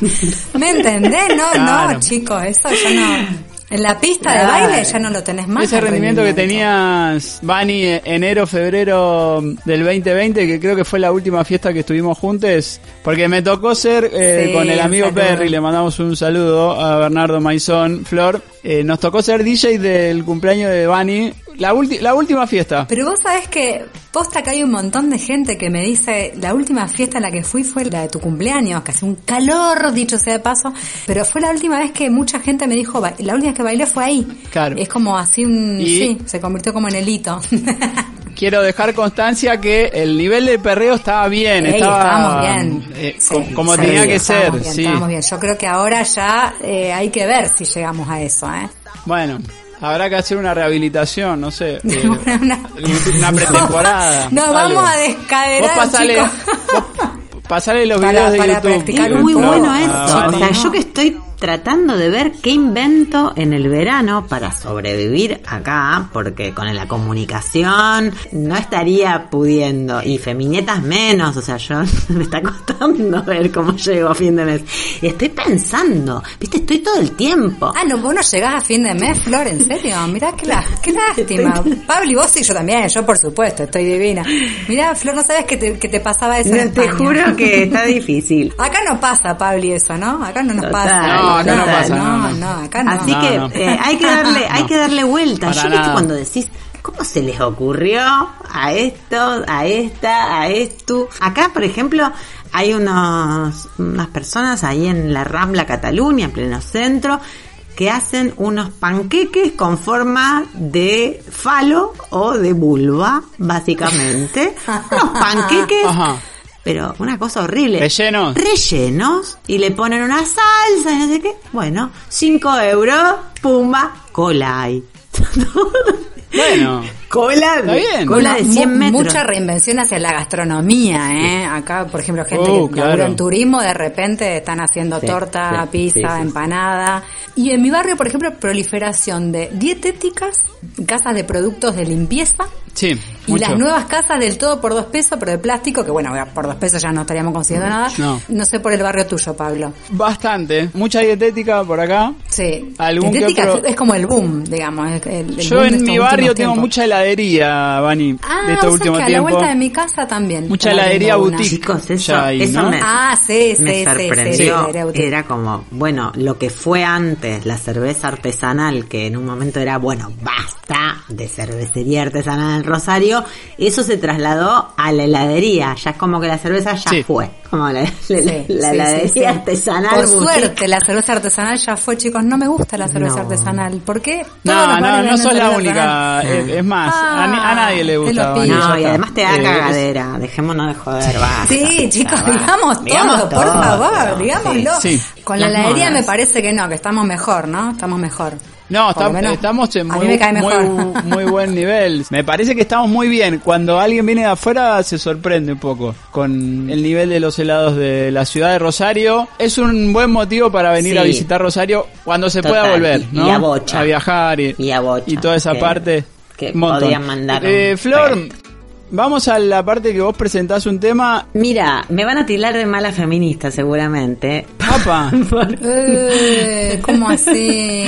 ¿Me entendés? No, Claro. no, chicos, eso ya no... En la pista de Claro. baile ya no lo tenés más. Ese rendimiento que tenías, Bani, eh, enero, febrero del 2020, que creo que fue la última fiesta que estuvimos juntos, porque me tocó ser eh, Sí, con el amigo. Perry, le mandamos un saludo a Bernardo Maizón, Flor, eh, nos tocó ser DJ del cumpleaños de Bani, la, la última fiesta. Pero vos sabés que posta que hay un montón de gente que me dice, la última fiesta a la que fui fue la de tu cumpleaños, que hace un calor, dicho sea de paso, pero fue la última vez que mucha gente me dijo, "Ba- la última vez que bailé fue ahí. Claro. Es como así un, Y- sí, se convirtió como en el hito. <laughs> Quiero dejar constancia que el nivel de perreo estaba bien, Ey, estaba bien. eh, Sí, co- como sí, tenía que ser, estábamos bien, sí. estábamos bien. Yo creo que ahora ya eh, hay que ver si llegamos a eso, ¿eh? Bueno, habrá que hacer una rehabilitación, no sé, <laughs> eh, Una- una <laughs> pretemporada. Nos algo. vamos a Vos descaderar, pasale, vos pasale los Para- videos de para YouTube. Es muy bueno Ah, eso. Bani. O sea, no. yo que estoy tratando de ver qué invento en el verano para sobrevivir acá, porque con la comunicación no estaría pudiendo, y feminetas menos, o sea, yo <laughs> me está costando ver cómo llego a fin de mes. Y estoy pensando, viste, estoy todo el tiempo. Ah, no, vos no llegás a fin de mes, Flor, ¿en serio? Mirá qué, la- qué lástima. Pablo y vos sí, yo también, yo por supuesto, estoy divina. Mirá, Flor, no sabes que te, que te pasaba eso en te España. juro que está <laughs> difícil. Acá no pasa, Pablo, eso, ¿no? Acá no nos Total, pasa. No, acá no total. pasa, no, No, no. no, acá no. Así No, que no. eh, hay que darle, <laughs> hay No. que darle vuelta. Para Yo viste nada. cuando decís, ¿cómo se les ocurrió a esto, a esta, a esto? Acá, por ejemplo, hay unos, unas personas ahí en la Rambla Cataluña, en pleno centro, que hacen unos panqueques con forma de falo o de vulva, básicamente. <laughs> unos panqueques Ajá. Pero una cosa horrible. ¿Rellenos? Rellenos. Y le ponen una salsa y no sé qué. Bueno, 5 euros, pumba, cola hay. <laughs> Bueno, cola, Está bien. cola de Mu- 100 metros. Mucha reinvención hacia la gastronomía, ¿eh? Acá, por ejemplo, gente Oh, que claro. en turismo, de repente están haciendo Sí, torta, sí, pizza, sí, sí. empanada. Y en mi barrio, por ejemplo, proliferación de dietéticas, casas de productos de limpieza sí, y mucho. las nuevas casas del todo por dos pesos, pero de plástico, que bueno, por dos pesos ya no estaríamos consiguiendo nada. No. sé por el barrio tuyo, Pablo. Bastante, mucha dietética por acá. Sí. Algún que Dietética otro- es como el boom, digamos. el- el Yo boom en mi barrio tengo tiempos. mucha heladería, Bani, Ah, de este vos último sabés que a la vuelta de mi casa también. Mucha heladería boutique. Chicos, eso, Ya hay, eso ¿no? me, Ah, sí, sí, me sí, sí, sorprendió. sí, heladería. Era como, bueno, lo que fue antes la cerveza artesanal, que en un momento era, bueno, basta de cervecería artesanal en Rosario, eso se trasladó a la heladería. Ya es como que la cerveza ya Sí. fue. Como la, la, Sí, la sí, heladería sí, artesanal. Por boutique. suerte, la cerveza artesanal ya fue, chicos. No me gusta la cerveza No. artesanal. ¿Por qué? Todos No, no, no sos la única. Es, es más, a, ni- a nadie le Ah, gusta. No, y además te da Eh, es- cagadera. Dejémonos de joder, basta. Sí, chicos, basta. digamos, Digamos todo, por todo, favor, digámoslo. Sí. Con la heladería me parece que no, que estamos mejor, ¿no? Estamos mejor. No, estamos en muy, muy, <laughs> muy buen <laughs> nivel. Me parece que estamos muy bien. Cuando alguien viene de afuera se sorprende un poco con el nivel de los helados de la ciudad de Rosario. Es un buen motivo para venir Sí. a visitar Rosario cuando se Total. pueda volver, Y- ¿no? y a Bocha. A viajar y, Y a Bocha, y toda esa que- parte. que montón. podían mandar Eh, Flor. Vamos a la parte que vos presentás un tema. Mira, me van a tirar de mala feminista seguramente. Papa. <laughs> Eh, ¿Cómo así?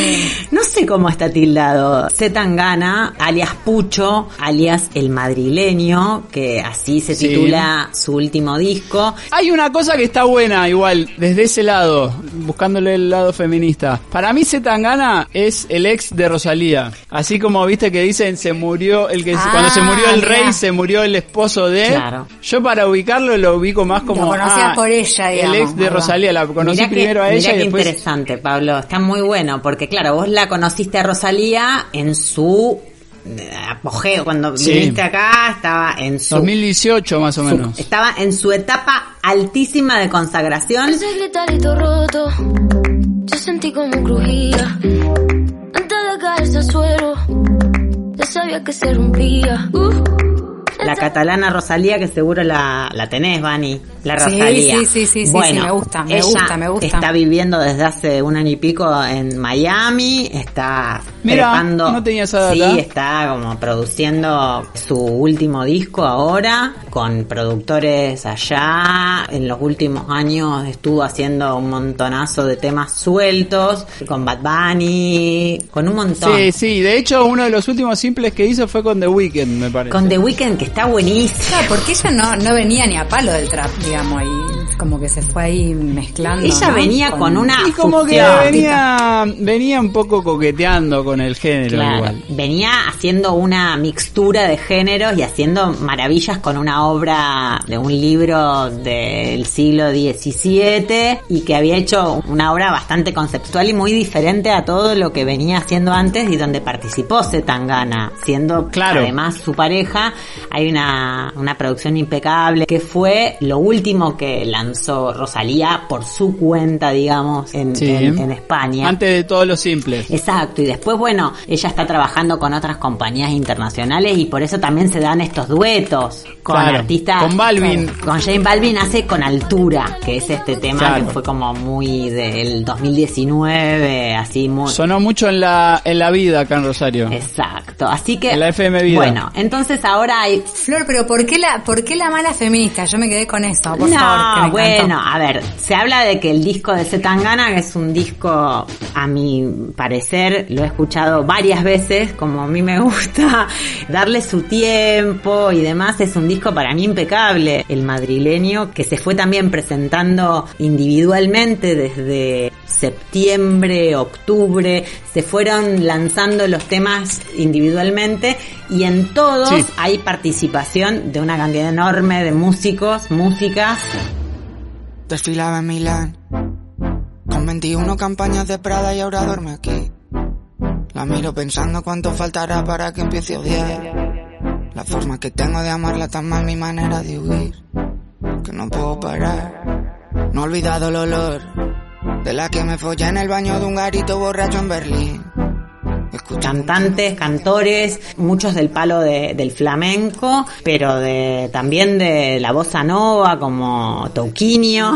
No sé cómo está tildado. Zetangana, alias Pucho, alias El Madrileño, que así se Sí. titula su último disco. Hay una cosa que está buena igual, desde ese lado, buscándole el lado feminista. Para mí Zetangana es el ex de Rosalía. Así como viste que dicen se murió el que Ah, cuando se murió el mirá. rey se murió el esposo de. Claro. Yo para ubicarlo lo ubico más como Lo conocías ah, por ella, digamos, El ex de ¿verdad? Rosalía, la conocí Mirá que- primero a mirá ella y qué después interesante, Pablo. Está muy bueno, porque claro, vos la conociste a Rosalía en su eh, apogeo. Cuando Sí. viniste acá, estaba en su... 2018 más o su- menos. estaba en su etapa altísima de consagración. Ese gritarito roto, yo sentí como crujía. Antes de caerse al suelo, ya sabía que se rompía. Uh, La catalana Rosalía, que seguro la, la tenés, Vani. La Sí, Rosalía. sí, sí, sí, sí, bueno, sí, me gusta, me ella gusta, me gusta. Está viviendo desde hace un año y pico en Miami, está Mira, trepando. no tenía esa Sí, data. está como produciendo su último disco ahora, con productores allá. En los últimos años estuvo haciendo un montonazo de temas sueltos, con Bad Bunny, con un montón. Sí, sí, de hecho uno de los últimos simples que hizo fue con The Weeknd, me parece. Con The Weeknd, que está buenísimo. Claro, porque ella no, no venía ni a palo del trap, digamos, y como que se fue ahí mezclando. Ella ¿no? venía con una Y como que venía, venía un poco coqueteando con el género Claro, igual. venía haciendo una mixtura de géneros y haciendo maravillas con una obra de un libro del siglo XVII y que había hecho una obra bastante conceptual y muy diferente a todo lo que venía haciendo antes y donde participó Zetangana, siendo Claro. además su pareja. Hay una, una producción impecable que fue lo último que lanzó Rosalía por su cuenta, digamos, en, Sí. en- en España. Antes de todos los simples. Exacto, y después, bueno, ella está trabajando con otras compañías internacionales y por eso también se dan estos duetos con Claro, artistas. con Balvin. Con Jane Balvin hace Con Altura, que es este tema Claro. que fue como muy del 2019, así muy. Sonó mucho en la, en la vida acá en Rosario. Exacto, así que. En la FM Vida. Bueno, entonces ahora hay. Flor, pero ¿por qué la, por qué la mala feminista? Yo me quedé con eso, por no, favor. Bueno, a ver, se habla de que el disco de Zetangana, que es un disco, a mi parecer, lo he escuchado varias veces, como a mí me <laughs> gusta, darle su tiempo y demás, es un disco para mí impecable. El madrileño, que se fue también presentando individualmente desde septiembre, octubre, se fueron lanzando los temas individualmente y en todos Sí. hay participación de una cantidad enorme de músicos, músicas. Desfilaba en Milán con 21 campañas de Prada y ahora duerme aquí. La miro pensando cuánto faltará para que empiece a odiar. La forma que tengo de amarla tan mal, mi manera de huir. Que no puedo parar. No he olvidado el olor de la que me follé en el baño de un garito borracho en Berlín. Cantantes, cantores, muchos del palo de- del flamenco, pero de también de la bossa nova como Touquinho,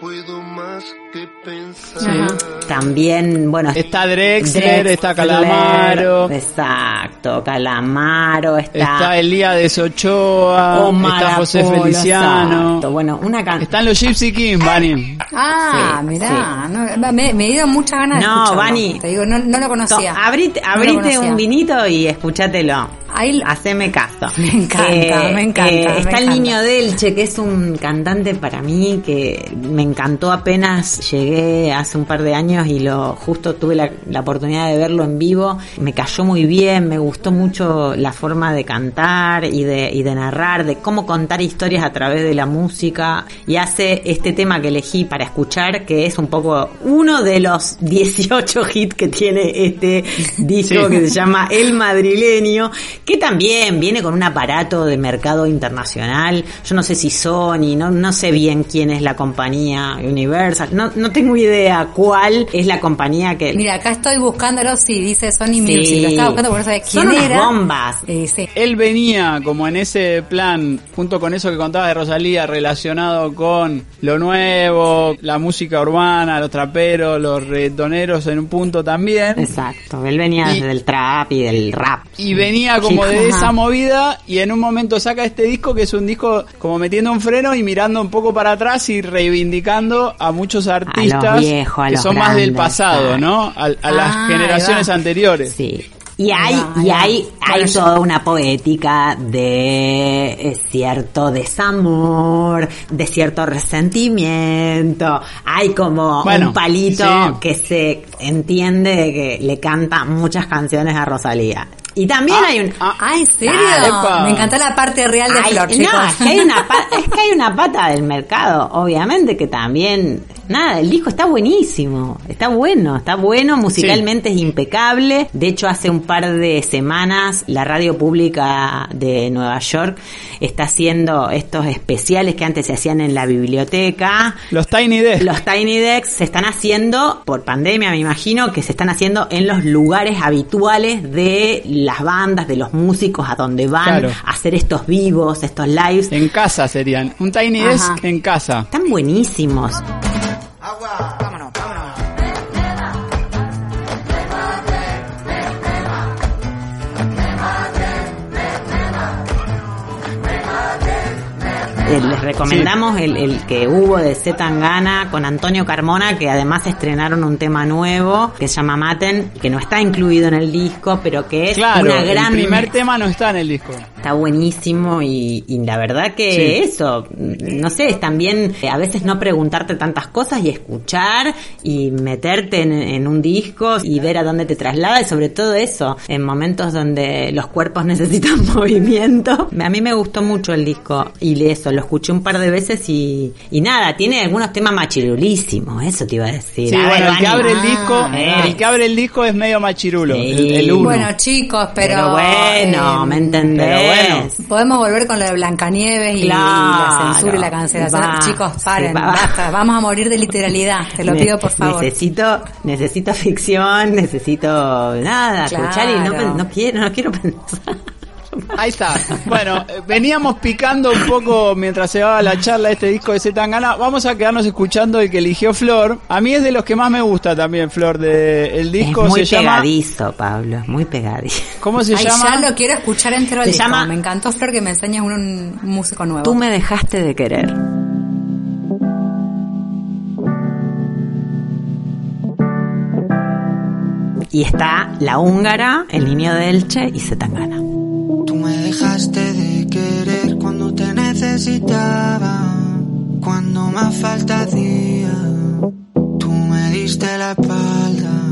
Puedo más que pensar. Ajá. También, bueno, Está Drexler, está Calamaro, exacto, Calamaro, está, está Elías Ochoa, Omar está José Apolo, Feliciano. exacto, bueno, una can- Están los Gypsy Kings, Vani. Ah, Sí, mirá, no, me, me dieron muchas ganas de No, escucharlo. Vani. Te digo, no, no lo To- conocía. abrite, No lo abrite conocía. un vinito y escúchatelo. Ahí haceme caso. <laughs> Me encanta, me encanta, me está el encanta. niño Delche, que es un cantante para mí que me encantó apenas llegué hace un par de años y lo justo tuve la, la oportunidad de verlo en vivo. Me cayó muy bien, me gustó mucho la forma de cantar y de, y de narrar, de cómo contar historias a través de la música. Y hace este tema que elegí para escuchar, que es un poco uno de los <laughs> 18 hits que tiene este disco Sí. que se llama El Madrileño, que también viene con un aparato de mercado internacional. Yo no sé si Sony, no, no sé bien quién es la compañía Universal, no, no tengo idea cuál es la compañía que... Mira, acá estoy buscándolo, sí, dice Sony Sí. Music. Lo estaba buscando por no saber quién Son unas era. bombas. Eh, sí. Él venía como en ese plan, junto con eso que contaba de Rosalía, relacionado con lo nuevo, la música urbana, los traperos, los reggaetoneros en un punto también. Exacto, él venía Y- desde el trap y del rap. Y venía como Sí. de Ajá. esa movida y en un momento saca este disco que es un disco como metiendo un freno y mirando un poco para atrás y reivindicando a muchos artistas viejos, a que son más del pasado. ¿no? A, a Ah, las ahí generaciones anteriores. Sí. Y hay, Ahí va, ahí y hay, hay toda una poética de cierto desamor, de cierto resentimiento. Hay como Bueno, un palito sí. que se entiende que le canta muchas canciones a Rosalía. Y también Ah, hay un... ah, Ah, ¿en serio? Epa. Me encantó la parte real de Ay, Flor, no, chicos. es que, hay una pa- es que hay una pata del mercado, obviamente que también, nada, el disco está buenísimo, está bueno, está bueno, musicalmente es impecable. De hecho, hace un par de semanas la radio pública de Nueva York está haciendo estos especiales que antes se hacían en la biblioteca. Los Tiny Desk. Los Tiny Decks se están haciendo, por pandemia me imagino, que se están haciendo en los lugares habituales de las bandas, de los músicos, a donde van Claro. a hacer estos vivos, estos lives. En casa serían. Un Tiny Ajá. Desk en casa. Están buenísimos. Les recomendamos el, el que hubo de Z Tangana con Antonio Carmona, que además estrenaron un tema nuevo que se llama Maten, que no está incluido en el disco, pero que es Claro, una gran el primer tema no está en el disco. Está buenísimo y, y la verdad que Sí. eso, no sé, es también eh, a veces no preguntarte tantas cosas y escuchar y meterte en, en un disco y ver a dónde te traslada y sobre todo eso, en momentos donde los cuerpos <laughs> necesitan <laughs> movimiento. A mí me gustó mucho el disco y eso, lo escuché un par de veces y, y nada, tiene algunos temas machirulísimos, eso te iba a decir. Sí, A ver, bueno, el que abre el disco, eh. el que abre el disco es medio machirulo, Sí. el, el uno. Bueno, chicos, pero... Pero bueno, eh, ¿me entendés? pero bueno. Podemos volver con lo de Blancanieves y, Claro. y la censura y la cancelación. Va. Chicos, paren, Sí, va. basta. Vamos a morir de literalidad. Te lo Ne- pido, por favor. Necesito, necesito ficción, necesito nada, Claro. escuchar y no, no quiero, no quiero <laughs> pensar. Ahí está. <laughs> Bueno, veníamos picando un poco mientras se daba la charla este disco de Zetangana. Vamos a quedarnos escuchando el que eligió Flor. A mí es de los que más me gusta también, Flor, de el disco es muy se llama pegadizo, Pablo, es muy pegadizo. ¿Cómo se Ay, llama? ya lo quiero escuchar entero Se disco. llama- Me encantó, Flor, que me enseñes un, un músico nuevo. Tú me dejaste de querer. Y está la húngara, el niño de Elche y Zetangana. Necesitaba, cuando más falta hacía. Tú me diste la espalda.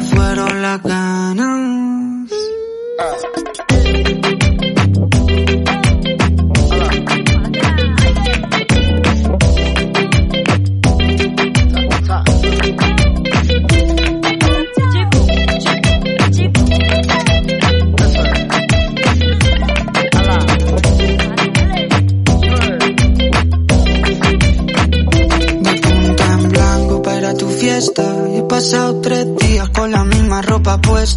fueron las ganas. Ah.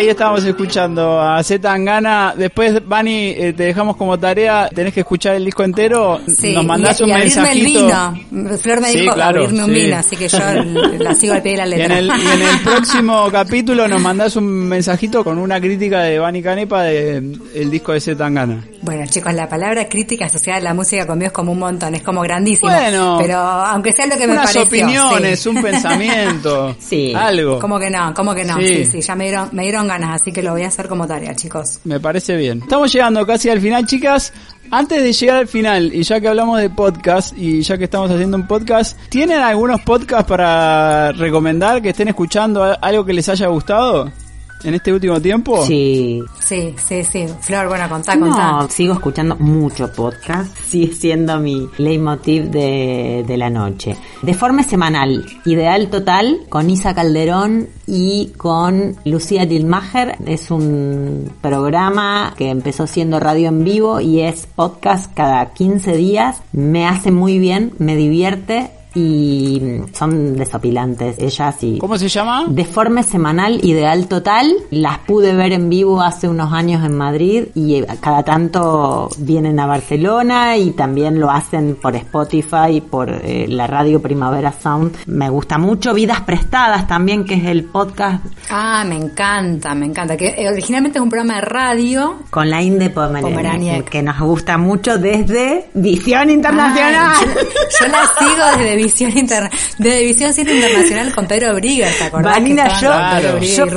Ahí estábamos escuchando a Z Tangana. Después, Vani, eh, te dejamos como tarea, tenés que escuchar el disco entero. Sí, Nos mandás y, un y mensajito. el vino. Flor me Sí, dijo claro, abrirme un sí. vino, así que yo <laughs> la sigo al pie de la Y letra. en, el, y en el <laughs> próximo capítulo nos mandás un mensajito con una crítica de Vani Canepa de el disco de Z Tangana. Bueno, chicos, la palabra crítica asociada a la música conmigo es como un montón, es como grandísimo. Bueno. pero aunque sea lo que me Unas pareció. opiniones, sí. un pensamiento. <laughs> Sí. Algo. ¿Cómo que no? ¿Cómo que no? Sí. Sí, sí, ya me dieron, me dieron ganas, así que lo voy a hacer como tarea, chicos. Me parece bien. Estamos llegando casi al final, chicas. Antes de llegar al final, y ya que hablamos de podcast, y ya que estamos haciendo un podcast, ¿tienen algunos podcasts para recomendar que estén escuchando algo que les haya gustado en este último tiempo? Sí. Sí, sí, sí. Flor, bueno, contá, contá. No, sigo escuchando mucho podcast. <laughs> Sigue siendo mi leitmotiv de, de la noche. De forma semanal, Ideal Total, con Isa Calderón y con Lucía Dilmacher. Es un programa que empezó siendo radio en vivo y es podcast cada 15 días. Me hace muy bien, me divierte y son desopilantes ellas y ¿Cómo se llama? Deforme semanal ideal total. Las pude ver en vivo hace unos años en Madrid y eh, cada tanto vienen a Barcelona y también lo hacen por Spotify, por eh, la radio Primavera Sound. Me gusta mucho. Vidas Prestadas también, que es el podcast Ah, me encanta, me encanta. Que eh, originalmente es un programa de radio. con la Inde Pomeraniec, Pomeraniec. que nos gusta mucho desde Visión Internacional. Ay, yo, yo la sigo desde Visión Interna desde Visión Cine Internacional con Pedro Brigger, ¿te acordás? Vanina, yo,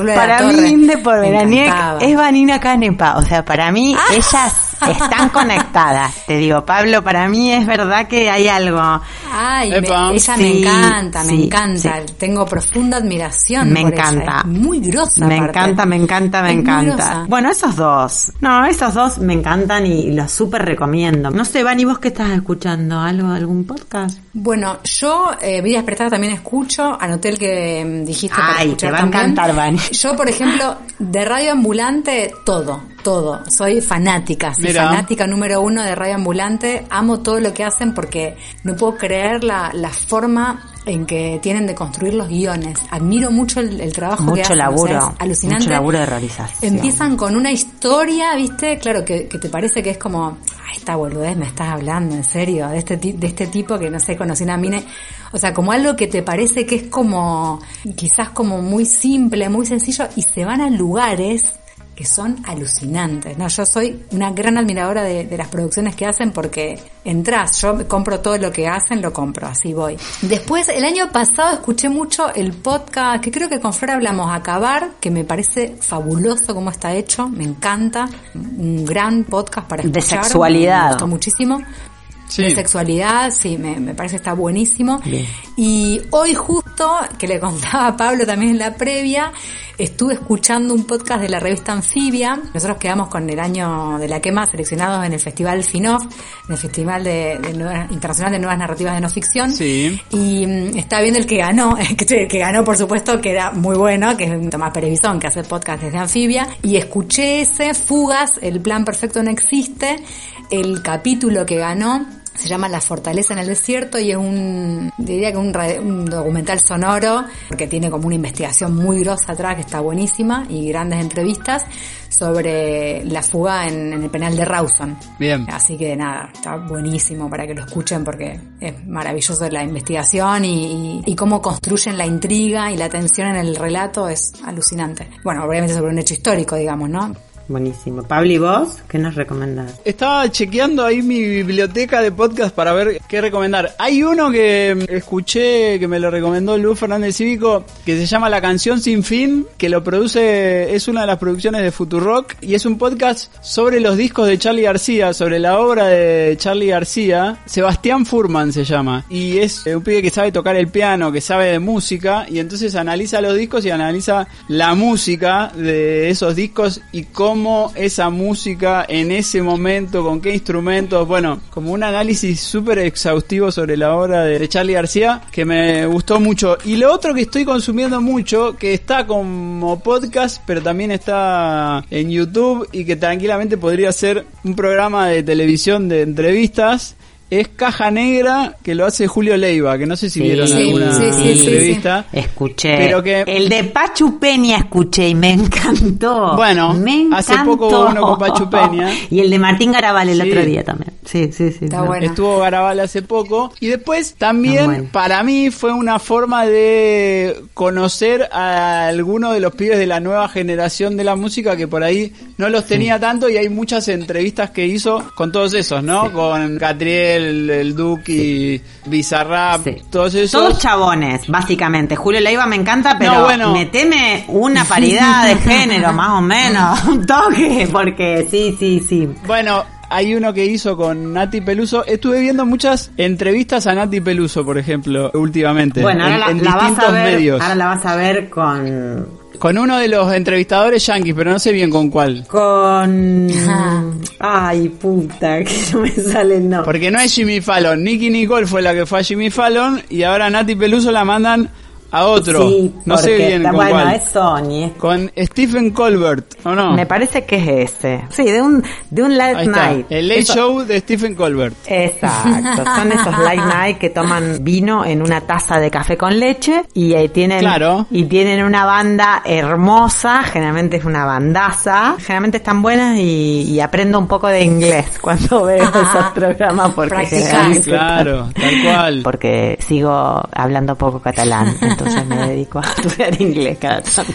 de para mí Pomeraniec encantaba. es Vanina Canepa, o sea, para mí ellas están conectadas. Te digo, Pablo, para mí es verdad que hay algo. Ay, me- Sí, me encanta, me sí, encanta. Tengo profunda admiración. Me por ella. encanta. Es muy grosa. Me aparte. encanta, me encanta, me Es encanta. Bueno, esos dos. No, esos dos me encantan y los súper recomiendo. No sé, Vani, ¿vos qué estás escuchando? ¿Algo, algún podcast? Bueno, yo eh, Prestadas también escucho, anoté el que mm, dijiste para Ay, escuchar te va a encantar, Vani. Yo, por ejemplo, de Radio Ambulante, todo, todo. Soy fanática, soy Mira. fanática número uno de Radio Ambulante. Amo todo lo que hacen porque no puedo creer la, la forma en que tienen de construir los guiones. Admiro mucho el, el trabajo que Mucho hacen. o sea, laburo. es alucinante. Mucho laburo de realización. Empiezan con una historia, ¿viste? Claro, que, que te parece que es como, ay, esta boludez me estás hablando, en serio, de este, ti- de este tipo que no sé, conocí una mine. O sea, como algo que te parece que es como, quizás como muy simple, muy sencillo, y se van a lugares que son alucinantes. No, yo soy una gran admiradora de, de las producciones que hacen porque entras, yo compro todo lo que hacen, lo compro, así voy. Después, el año pasado escuché mucho el podcast, que creo que con Flor hablamos, Acabar, que me parece fabuloso cómo está hecho, me encanta, un gran podcast para De escuchar. sexualidad. Me gustó muchísimo. Sí. De sexualidad, sí, me, me parece que está buenísimo. Bien. Y hoy justo, que le contaba a Pablo también en la previa, estuve escuchando un podcast de la revista Anfibia. Nosotros quedamos con el año de la quema seleccionados en el Festival FINOF, en el Festival de, Internacional de Nuevas Narrativas de No Ficción. Sí. Y mm, está bien el que ganó, <laughs> que, que ganó por supuesto que era muy bueno, que es Tomás Perevizón, que hace podcast desde Anfibia. Y escuché ese, Fugas, el plan perfecto no existe, el capítulo que ganó Se llama La Fortaleza en el Desierto y es un, diría que un, un documental sonoro, porque tiene como una investigación muy grosa atrás que está buenísima y grandes entrevistas sobre la fuga en, en el penal de Rawson. Bien. Así que nada, está buenísimo para que lo escuchen porque es maravilloso la investigación y, y- y cómo construyen la intriga y la tensión en el relato es alucinante. Bueno, obviamente sobre un hecho histórico, digamos, ¿no? Buenísimo. Pablo, ¿y vos? ¿Qué nos recomendás? Estaba chequeando ahí mi biblioteca de podcast para ver qué recomendar. Hay uno que escuché, que me lo recomendó Luz Fernández Cívico, que se llama La Canción Sin Fin, que lo produce, es una de las producciones de Futurock, y es un podcast sobre los discos de Charlie García, sobre la obra de Charlie García. Sebastián Furman se llama, y es un pibe que sabe tocar el piano, que sabe de música, y entonces analiza los discos y analiza la música de esos discos y cómo esa música en ese momento, con qué instrumentos, bueno, como un análisis súper exhaustivo sobre la obra de Charlie García que me gustó mucho. Y lo otro que estoy consumiendo mucho, que está como podcast, pero también está en YouTube y que tranquilamente podría ser un programa de televisión de entrevistas. Es Caja Negra, que lo hace Julio Leiva, que no sé si vieron Sí, alguna sí, sí, sí, entrevista. Escuché. Pero que- El de Pachu Peña escuché y me <laughs> encantó. Bueno, me encantó. hace poco hubo uno con Pachu Peña. <laughs> Y el de Martín Garabal el Sí. otro día también. Sí, sí, sí. Está no. bueno. Estuvo Garabal hace poco. Y después también bueno. para mí fue una forma de conocer a algunos de los pibes de la nueva generación de la música que por ahí no los tenía tanto y hay muchas entrevistas que hizo con todos esos, ¿no? Con Catriel, el Duki, Bizarrap, Sí. todos esos. Todos chabones, básicamente. Julio Leiva me encanta, pero No, bueno. meteme una paridad de <laughs> género, más o menos. <laughs> Un toque, porque sí, sí, sí. Bueno, hay uno que hizo con Nati Peluso. Estuve viendo muchas entrevistas a Nati Peluso, por ejemplo, últimamente. Bueno, ahora en, la, en la vas a ver, medios. ahora la vas a ver con Con uno de los entrevistadores yankees, pero no sé bien con cuál. con <laughs> ay puta <laughs> que no me sale el nombre. Porque no es Jimmy Fallon. Nicky Nicole fue la que fue a Jimmy Fallon y ahora Nati Peluso la mandan a otro. Sí, no sé bien con bueno, cuál. es Sony. Con Stephen Colbert, ¿o no? Me parece que es ese. Sí, de un de un late Ahí está. night. El Late Eso- Show de Stephen Colbert. Exacto, son esos late <laughs> night que toman vino en una taza de café con leche y eh, tienen Claro. y tienen una banda hermosa, generalmente es una bandaza, generalmente están buenas y, y aprendo un poco de inglés <laughs> cuando veo <laughs> esos programas porque. Sí, claro, tal cual. porque sigo hablando poco catalán, entonces me <laughs> dedico a estudiar inglés cada tanto.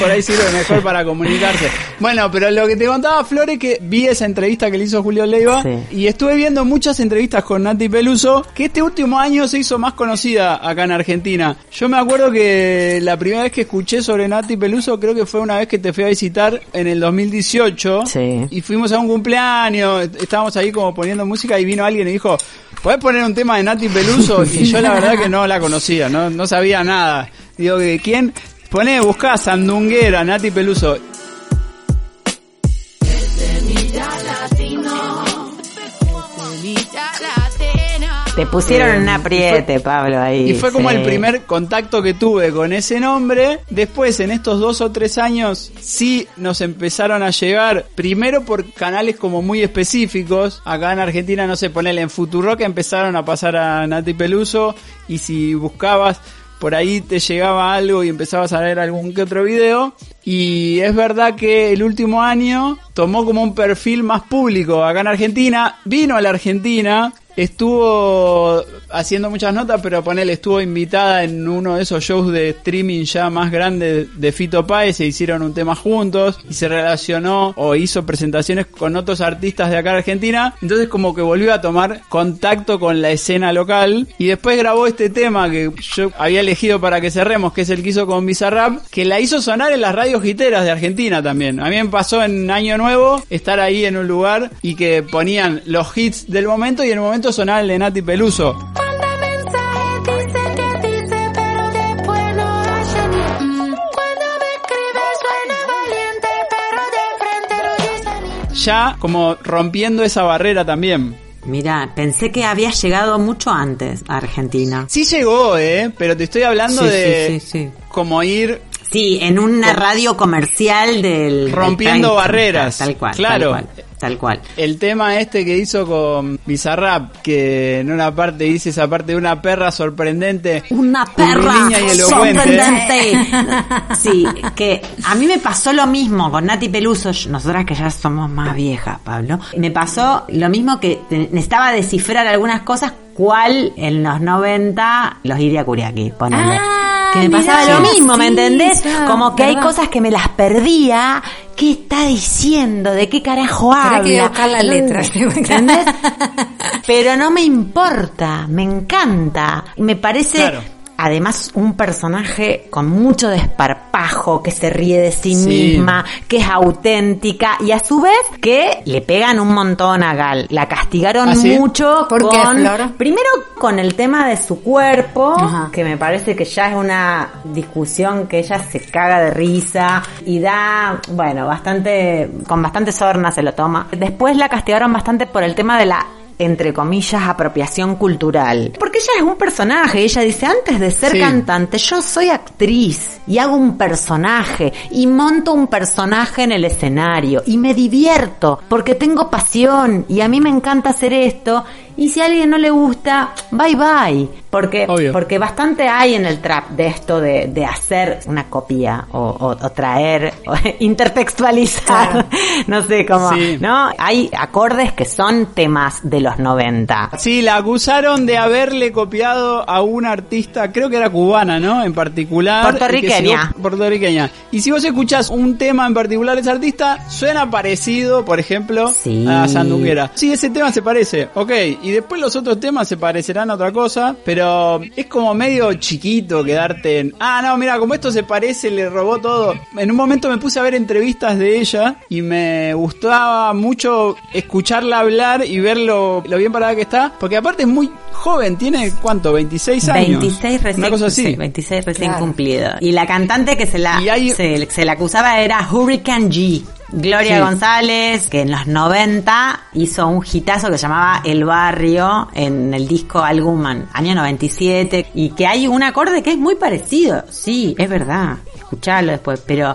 Por ahí sirve mejor para comunicarse. Bueno, pero lo que te contaba Flor es que vi esa entrevista que le hizo Julio Leiva Sí. y estuve viendo muchas entrevistas con Nati Peluso que este último año se hizo más conocida acá en Argentina. Yo me acuerdo que la primera vez que escuché sobre Nati Peluso creo que fue una vez que te fui a visitar en el 2018 Sí. y fuimos a un cumpleaños, estábamos ahí como poniendo música y vino alguien y dijo, ¿podés poner un tema de Nati Peluso? <laughs> Y yo la verdad que no la conocía, no, no sabía nada. Digo, ¿de quién? Poné, buscá Sandunguera, Nati Peluso. Te pusieron en un apriete, Pablo, ahí. Y fue como sí. el primer contacto que tuve con ese nombre. Después, en estos dos o tres años, sí nos empezaron a llegar, primero por canales como muy específicos. Acá en Argentina, no sé, ponele en Futurock empezaron a pasar a Nati Peluso. Y si buscabas, por ahí te llegaba algo y empezabas a ver algún que otro video. Y es verdad que el último año tomó como un perfil más público acá en Argentina. Vino a la Argentina estuvo haciendo muchas notas, pero ponele, estuvo invitada en uno de esos shows de streaming ya más grandes de Fito Páez, se hicieron un tema juntos y se relacionó o hizo presentaciones con otros artistas de acá de Argentina, entonces como que volvió a tomar contacto con la escena local y después grabó este tema que yo había elegido para que cerremos, que es el que hizo con Bizarrap, que la hizo sonar en las radios giteras de Argentina también. A mí me pasó en Año Nuevo estar ahí en un lugar y que ponían los hits del momento y en el momento sonaba el de Nati Peluso. Ya como rompiendo esa barrera también. Mira, pensé que había llegado mucho antes a Argentina. Sí llegó, eh, pero te estoy hablando Sí, de sí, sí, sí. como ir Sí, en una radio comercial del... rompiendo barreras. Tal cual. Claro. tal cual. Tal cual. El tema este que hizo con Bizarrap, que en una parte dice esa parte de una perra sorprendente. Una perra y sorprendente. <laughs> Sí, que a mí me pasó lo mismo con Nati Peluso, nosotras que ya somos más viejas, Pablo. Me pasó lo mismo que te- necesitaba descifrar algunas cosas, cual en los 90 los Iria Kuriaki, ponele. Ah, que me mirá, pasaba lo sí, mismo, ¿me entendés? ya, Como que hay cosas que me las perdía. ¿Qué está diciendo? ¿De qué carajo habla? que buscar la letra. <laughs> ¿Entendés? Pero no me importa, me encanta. Me parece Claro. Además un personaje con mucho desparpajo, que se ríe de sí, Sí. misma, que es auténtica y a su vez que le pegan un montón a Gal. La castigaron ¿Ah, sí? mucho ¿Por qué, con Flor? primero con el tema de su cuerpo, Ajá. que me parece que ya es una discusión que ella se caga de risa y da, bueno, bastante con bastante sorna se lo toma. Después la castigaron bastante por el tema de la entre comillas, apropiación cultural. Porque ella es un personaje, ella dice, antes de ser Sí. cantante, yo soy actriz y hago un personaje y monto un personaje en el escenario y me divierto porque tengo pasión y a mí me encanta hacer esto y si a alguien no le gusta, bye bye. Porque, Obvio. porque bastante hay en el trap de esto de, de hacer una copia o, o- o traer, o <laughs> intertextualizar, <laughs> no sé cómo, Sí. ¿no? Hay acordes que son temas de los 90. Sí, la acusaron de haberle copiado a una artista, creo que era cubana, ¿no? En particular. Puertorriqueña. Si puertorriqueña. Y si vos escuchás un tema en particular de esa artista, suena parecido, por ejemplo, Sí. a Sandunguera. Sí, ese tema se parece, ok. Y después los otros temas se parecerán a otra cosa, pero es como medio chiquito quedarte en, ah, no, mira, como esto se parece, le robó todo. En un momento me puse a ver entrevistas de ella y me gustaba mucho escucharla hablar y ver lo, lo bien parada que está, porque aparte es muy joven, tiene cuánto, 26 años. 26 recién, Una cosa así. sí, 26 recién Claro. cumplido. Y la cantante que se la, Y hay- se, se la acusaba era Hurricane G. Gloria Sí. González, que en los 90 hizo un hitazo que se llamaba El Barrio en el disco Alguman, año 97, y que hay un acorde que es muy parecido. Sí, es verdad, escuchalo después, pero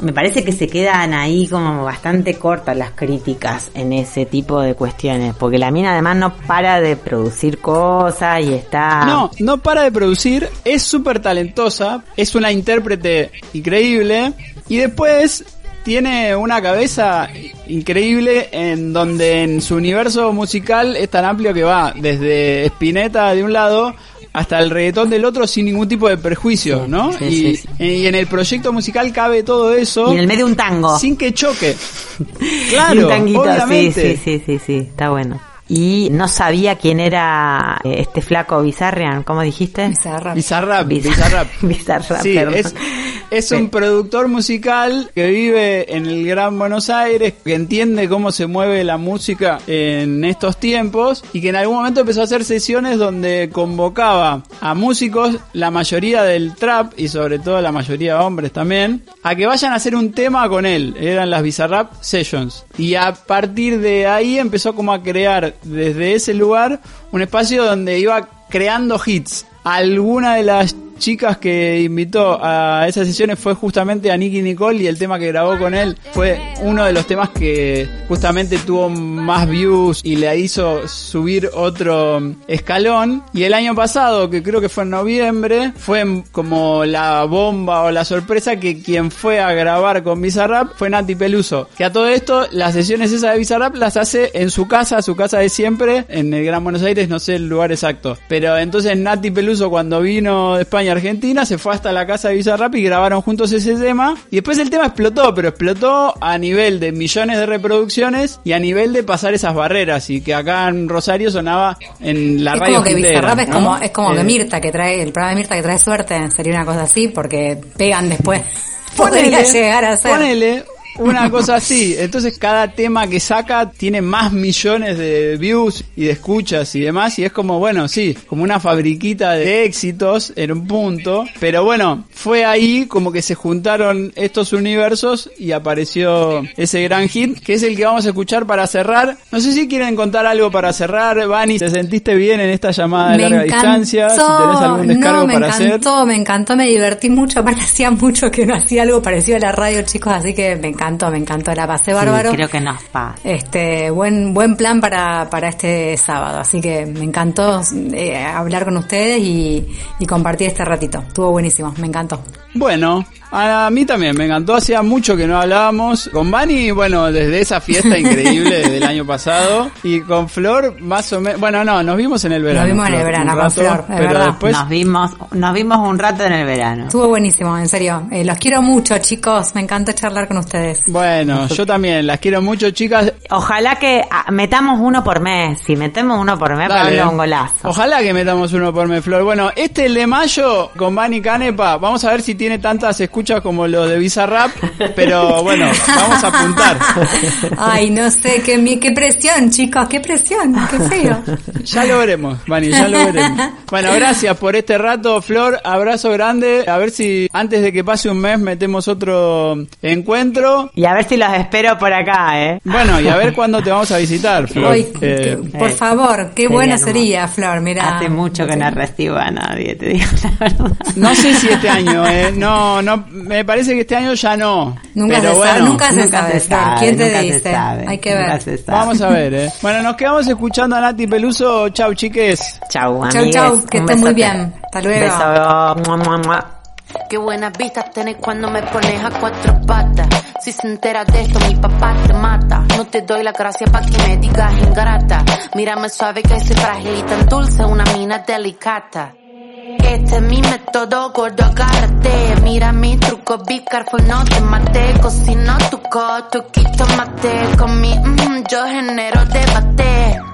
me parece que se quedan ahí como bastante cortas las críticas en ese tipo de cuestiones, porque la mina además no para de producir cosas y está... No, no para de producir, es súper talentosa, es una intérprete increíble y después tiene una cabeza increíble en donde en su universo musical es tan amplio que va desde Spinetta de un lado hasta el reggaetón del otro sin ningún tipo de perjuicio, Sí, ¿no? sí, y, sí, sí. y en el proyecto musical cabe todo eso Y en el medio un tango. sin que choque. Y <laughs> Claro, un tanguito, obviamente. sí, sí, sí, sí, sí, está bueno. Y no sabía quién era eh, este flaco Bizarrian, ¿cómo dijiste? Bizarrap. Bizarrap, Biz- Bizarrap. <laughs> Bizarrap, Sí, perdón. es, es un productor musical que vive en el Gran Buenos Aires, que entiende cómo se mueve la música en estos tiempos y que en algún momento empezó a hacer sesiones donde convocaba a músicos, la mayoría del trap y sobre todo la mayoría hombres también, a que vayan a hacer un tema con él. Eran las Bizarrap Sessions. Y a partir de ahí empezó como a crear desde ese lugar un espacio donde iba creando hits. Alguna de las chicas que invitó a esas sesiones fue justamente a Nicky Nicole y el tema que grabó con él fue uno de los temas que justamente tuvo más views y le hizo subir otro escalón. Y el año pasado, que creo que fue en noviembre, fue como la bomba o la sorpresa que quien fue a grabar con Bizarrap fue Nati Peluso. Que a todo esto, las sesiones esas de Bizarrap las hace en su casa, su casa de siempre, en el Gran Buenos Aires, no sé el lugar exacto. Pero entonces Nati Peluso cuando vino de España a Argentina se fue hasta la casa de Bizarrap y grabaron juntos ese tema. Y después el tema explotó, pero explotó a nivel de millones de reproducciones y a nivel de pasar esas barreras. Y que acá en Rosario sonaba en la es radio como que entera, Bizarrap es ¿no? como, es como Eh, que Mirta que trae, el programa de Mirta que trae suerte, sería una cosa así, porque pegan después. Podría Ponele, llegar a ser. Ponele una cosa así. Entonces cada tema que saca tiene más millones de views y de escuchas y demás. Y es como, bueno, sí, como una fabriquita de éxitos en un punto. Pero bueno, fue ahí como que se juntaron estos universos y apareció ese gran hit, que es el que vamos a escuchar para cerrar. No sé si quieren contar algo para cerrar. Vani, ¿te sentiste bien en esta llamada de Me larga encantó, distancia? Si tenés algún descargo no, me para hacer. encantó, me encantó, me divertí mucho, aparte <laughs> hacía mucho que no hacía algo parecido a la radio, chicos, así que me encantó. Encantó, me encantó, la pasé Sí, bárbaro. creo que nos pasa. Este, buen, buen plan para, para este sábado, así que me encantó eh, hablar con ustedes y, y compartir este ratito. Estuvo buenísimo, me encantó. Bueno, a mí también me encantó. Hacía mucho que no hablábamos. Con Vani, bueno, desde esa fiesta increíble <laughs> del año pasado. Y con Flor, más o menos. Bueno, no, nos vimos en el verano. vimos en el verano con Flor, es pero verdad. después. Nos vimos, nos vimos un rato en el verano. Estuvo buenísimo, en serio. Eh, los quiero mucho, chicos. Me encanta charlar con ustedes. Bueno, yo también las quiero mucho, chicas. Ojalá que ah, metamos uno por mes. Si metemos uno por mes, Dale. Pablo, un golazo. Ojalá que metamos uno por mes, Flor. Bueno, este el de mayo con Vani Canepa. Vamos a ver si tiene tantas escuchas como los de Bizarrap. Pero bueno, vamos a apuntar. Ay, no sé, qué, mi- qué presión, chicos, qué presión, qué feo. Ya lo veremos, Vani, ya lo veremos. Bueno, gracias por este rato, Flor. Abrazo grande. A ver si antes de que pase un mes metemos otro encuentro. Y a ver si los espero por acá, ¿eh? Bueno, y a ver cuándo te vamos a visitar, Flor. Eh, por favor, qué hermoso. sería, Flor, mira. Hace mucho que no recibo a nadie, te digo la verdad. no sé si este año, eh. <laughs> No, no, me parece que este año ya no. Nunca Pero se bueno, sabe, nunca se nunca sabe, se sabe, ¿Quién te dice? sabe, Hay que nunca ver. se sabe. Vamos a ver, eh. Bueno, nos quedamos escuchando a Nati Peluso. Chau, chiques. Chau, Chau, amigues. chau, que Un estén muy bien. Hasta luego. Beso. Mua, mua, mua. Qué buenas vistas tenés cuando me pones a cuatro patas. Si se entera de esto, mi papá te mata. No te doy la gracia pa' que me digas ingrata. Mírame suave que soy frágil y tan dulce, una mina delicata. Este es mi método, gordo, agárrate. Mira mi truco, be no te mate. Cocino tu coto, quito mate. Con mi, mm, yo genero debate.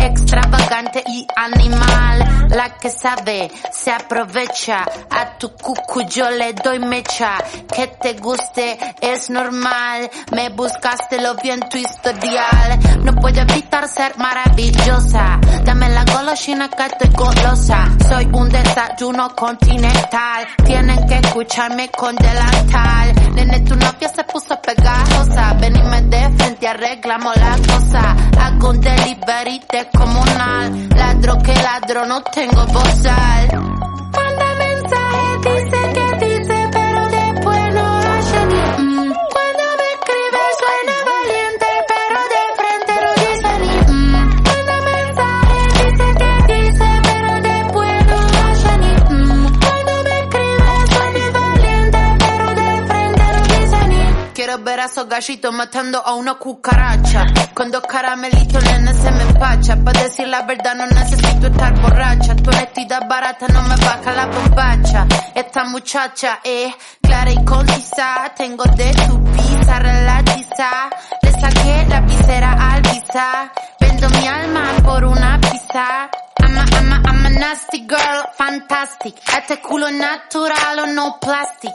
extravagante y animal. La que sabe se aprovecha. A tu cucu yo le doy mecha. Que te guste es normal. Me buscaste lo vi en tu historial. No puedo evitar ser maravillosa. Dame la golosina que estoy golosa. Soy un desayuno continental. Tienen que escucharme con delantal. Nene, tu novia se puso pegajosa. Venime de frente, arreglamos la cosa. Hago un delivery descomunal. Ladro que ladro, no tengo bozal. Manda mensaje, dice que ni Quiero ver a esos gallitos matando a una cucaracha. Con dos caramelitos, nene, se me empacha. Para decir la verdad, no necesito estar borracha. Tu honestidad barata no me baja la bombacha. Esta muchacha es clara y concisa. Tengo de tu pizza relatiza. Le saqué la visera al visa. Vendo mi alma por una pizza. I'm a, I'm a, I'm a nasty girl, fantastic. Este culo natural o no plastic.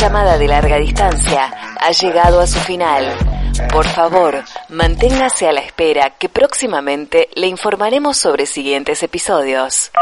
Llamada de larga distancia ha llegado a su final. Por favor, manténgase a la espera que próximamente le informaremos sobre siguientes episodios.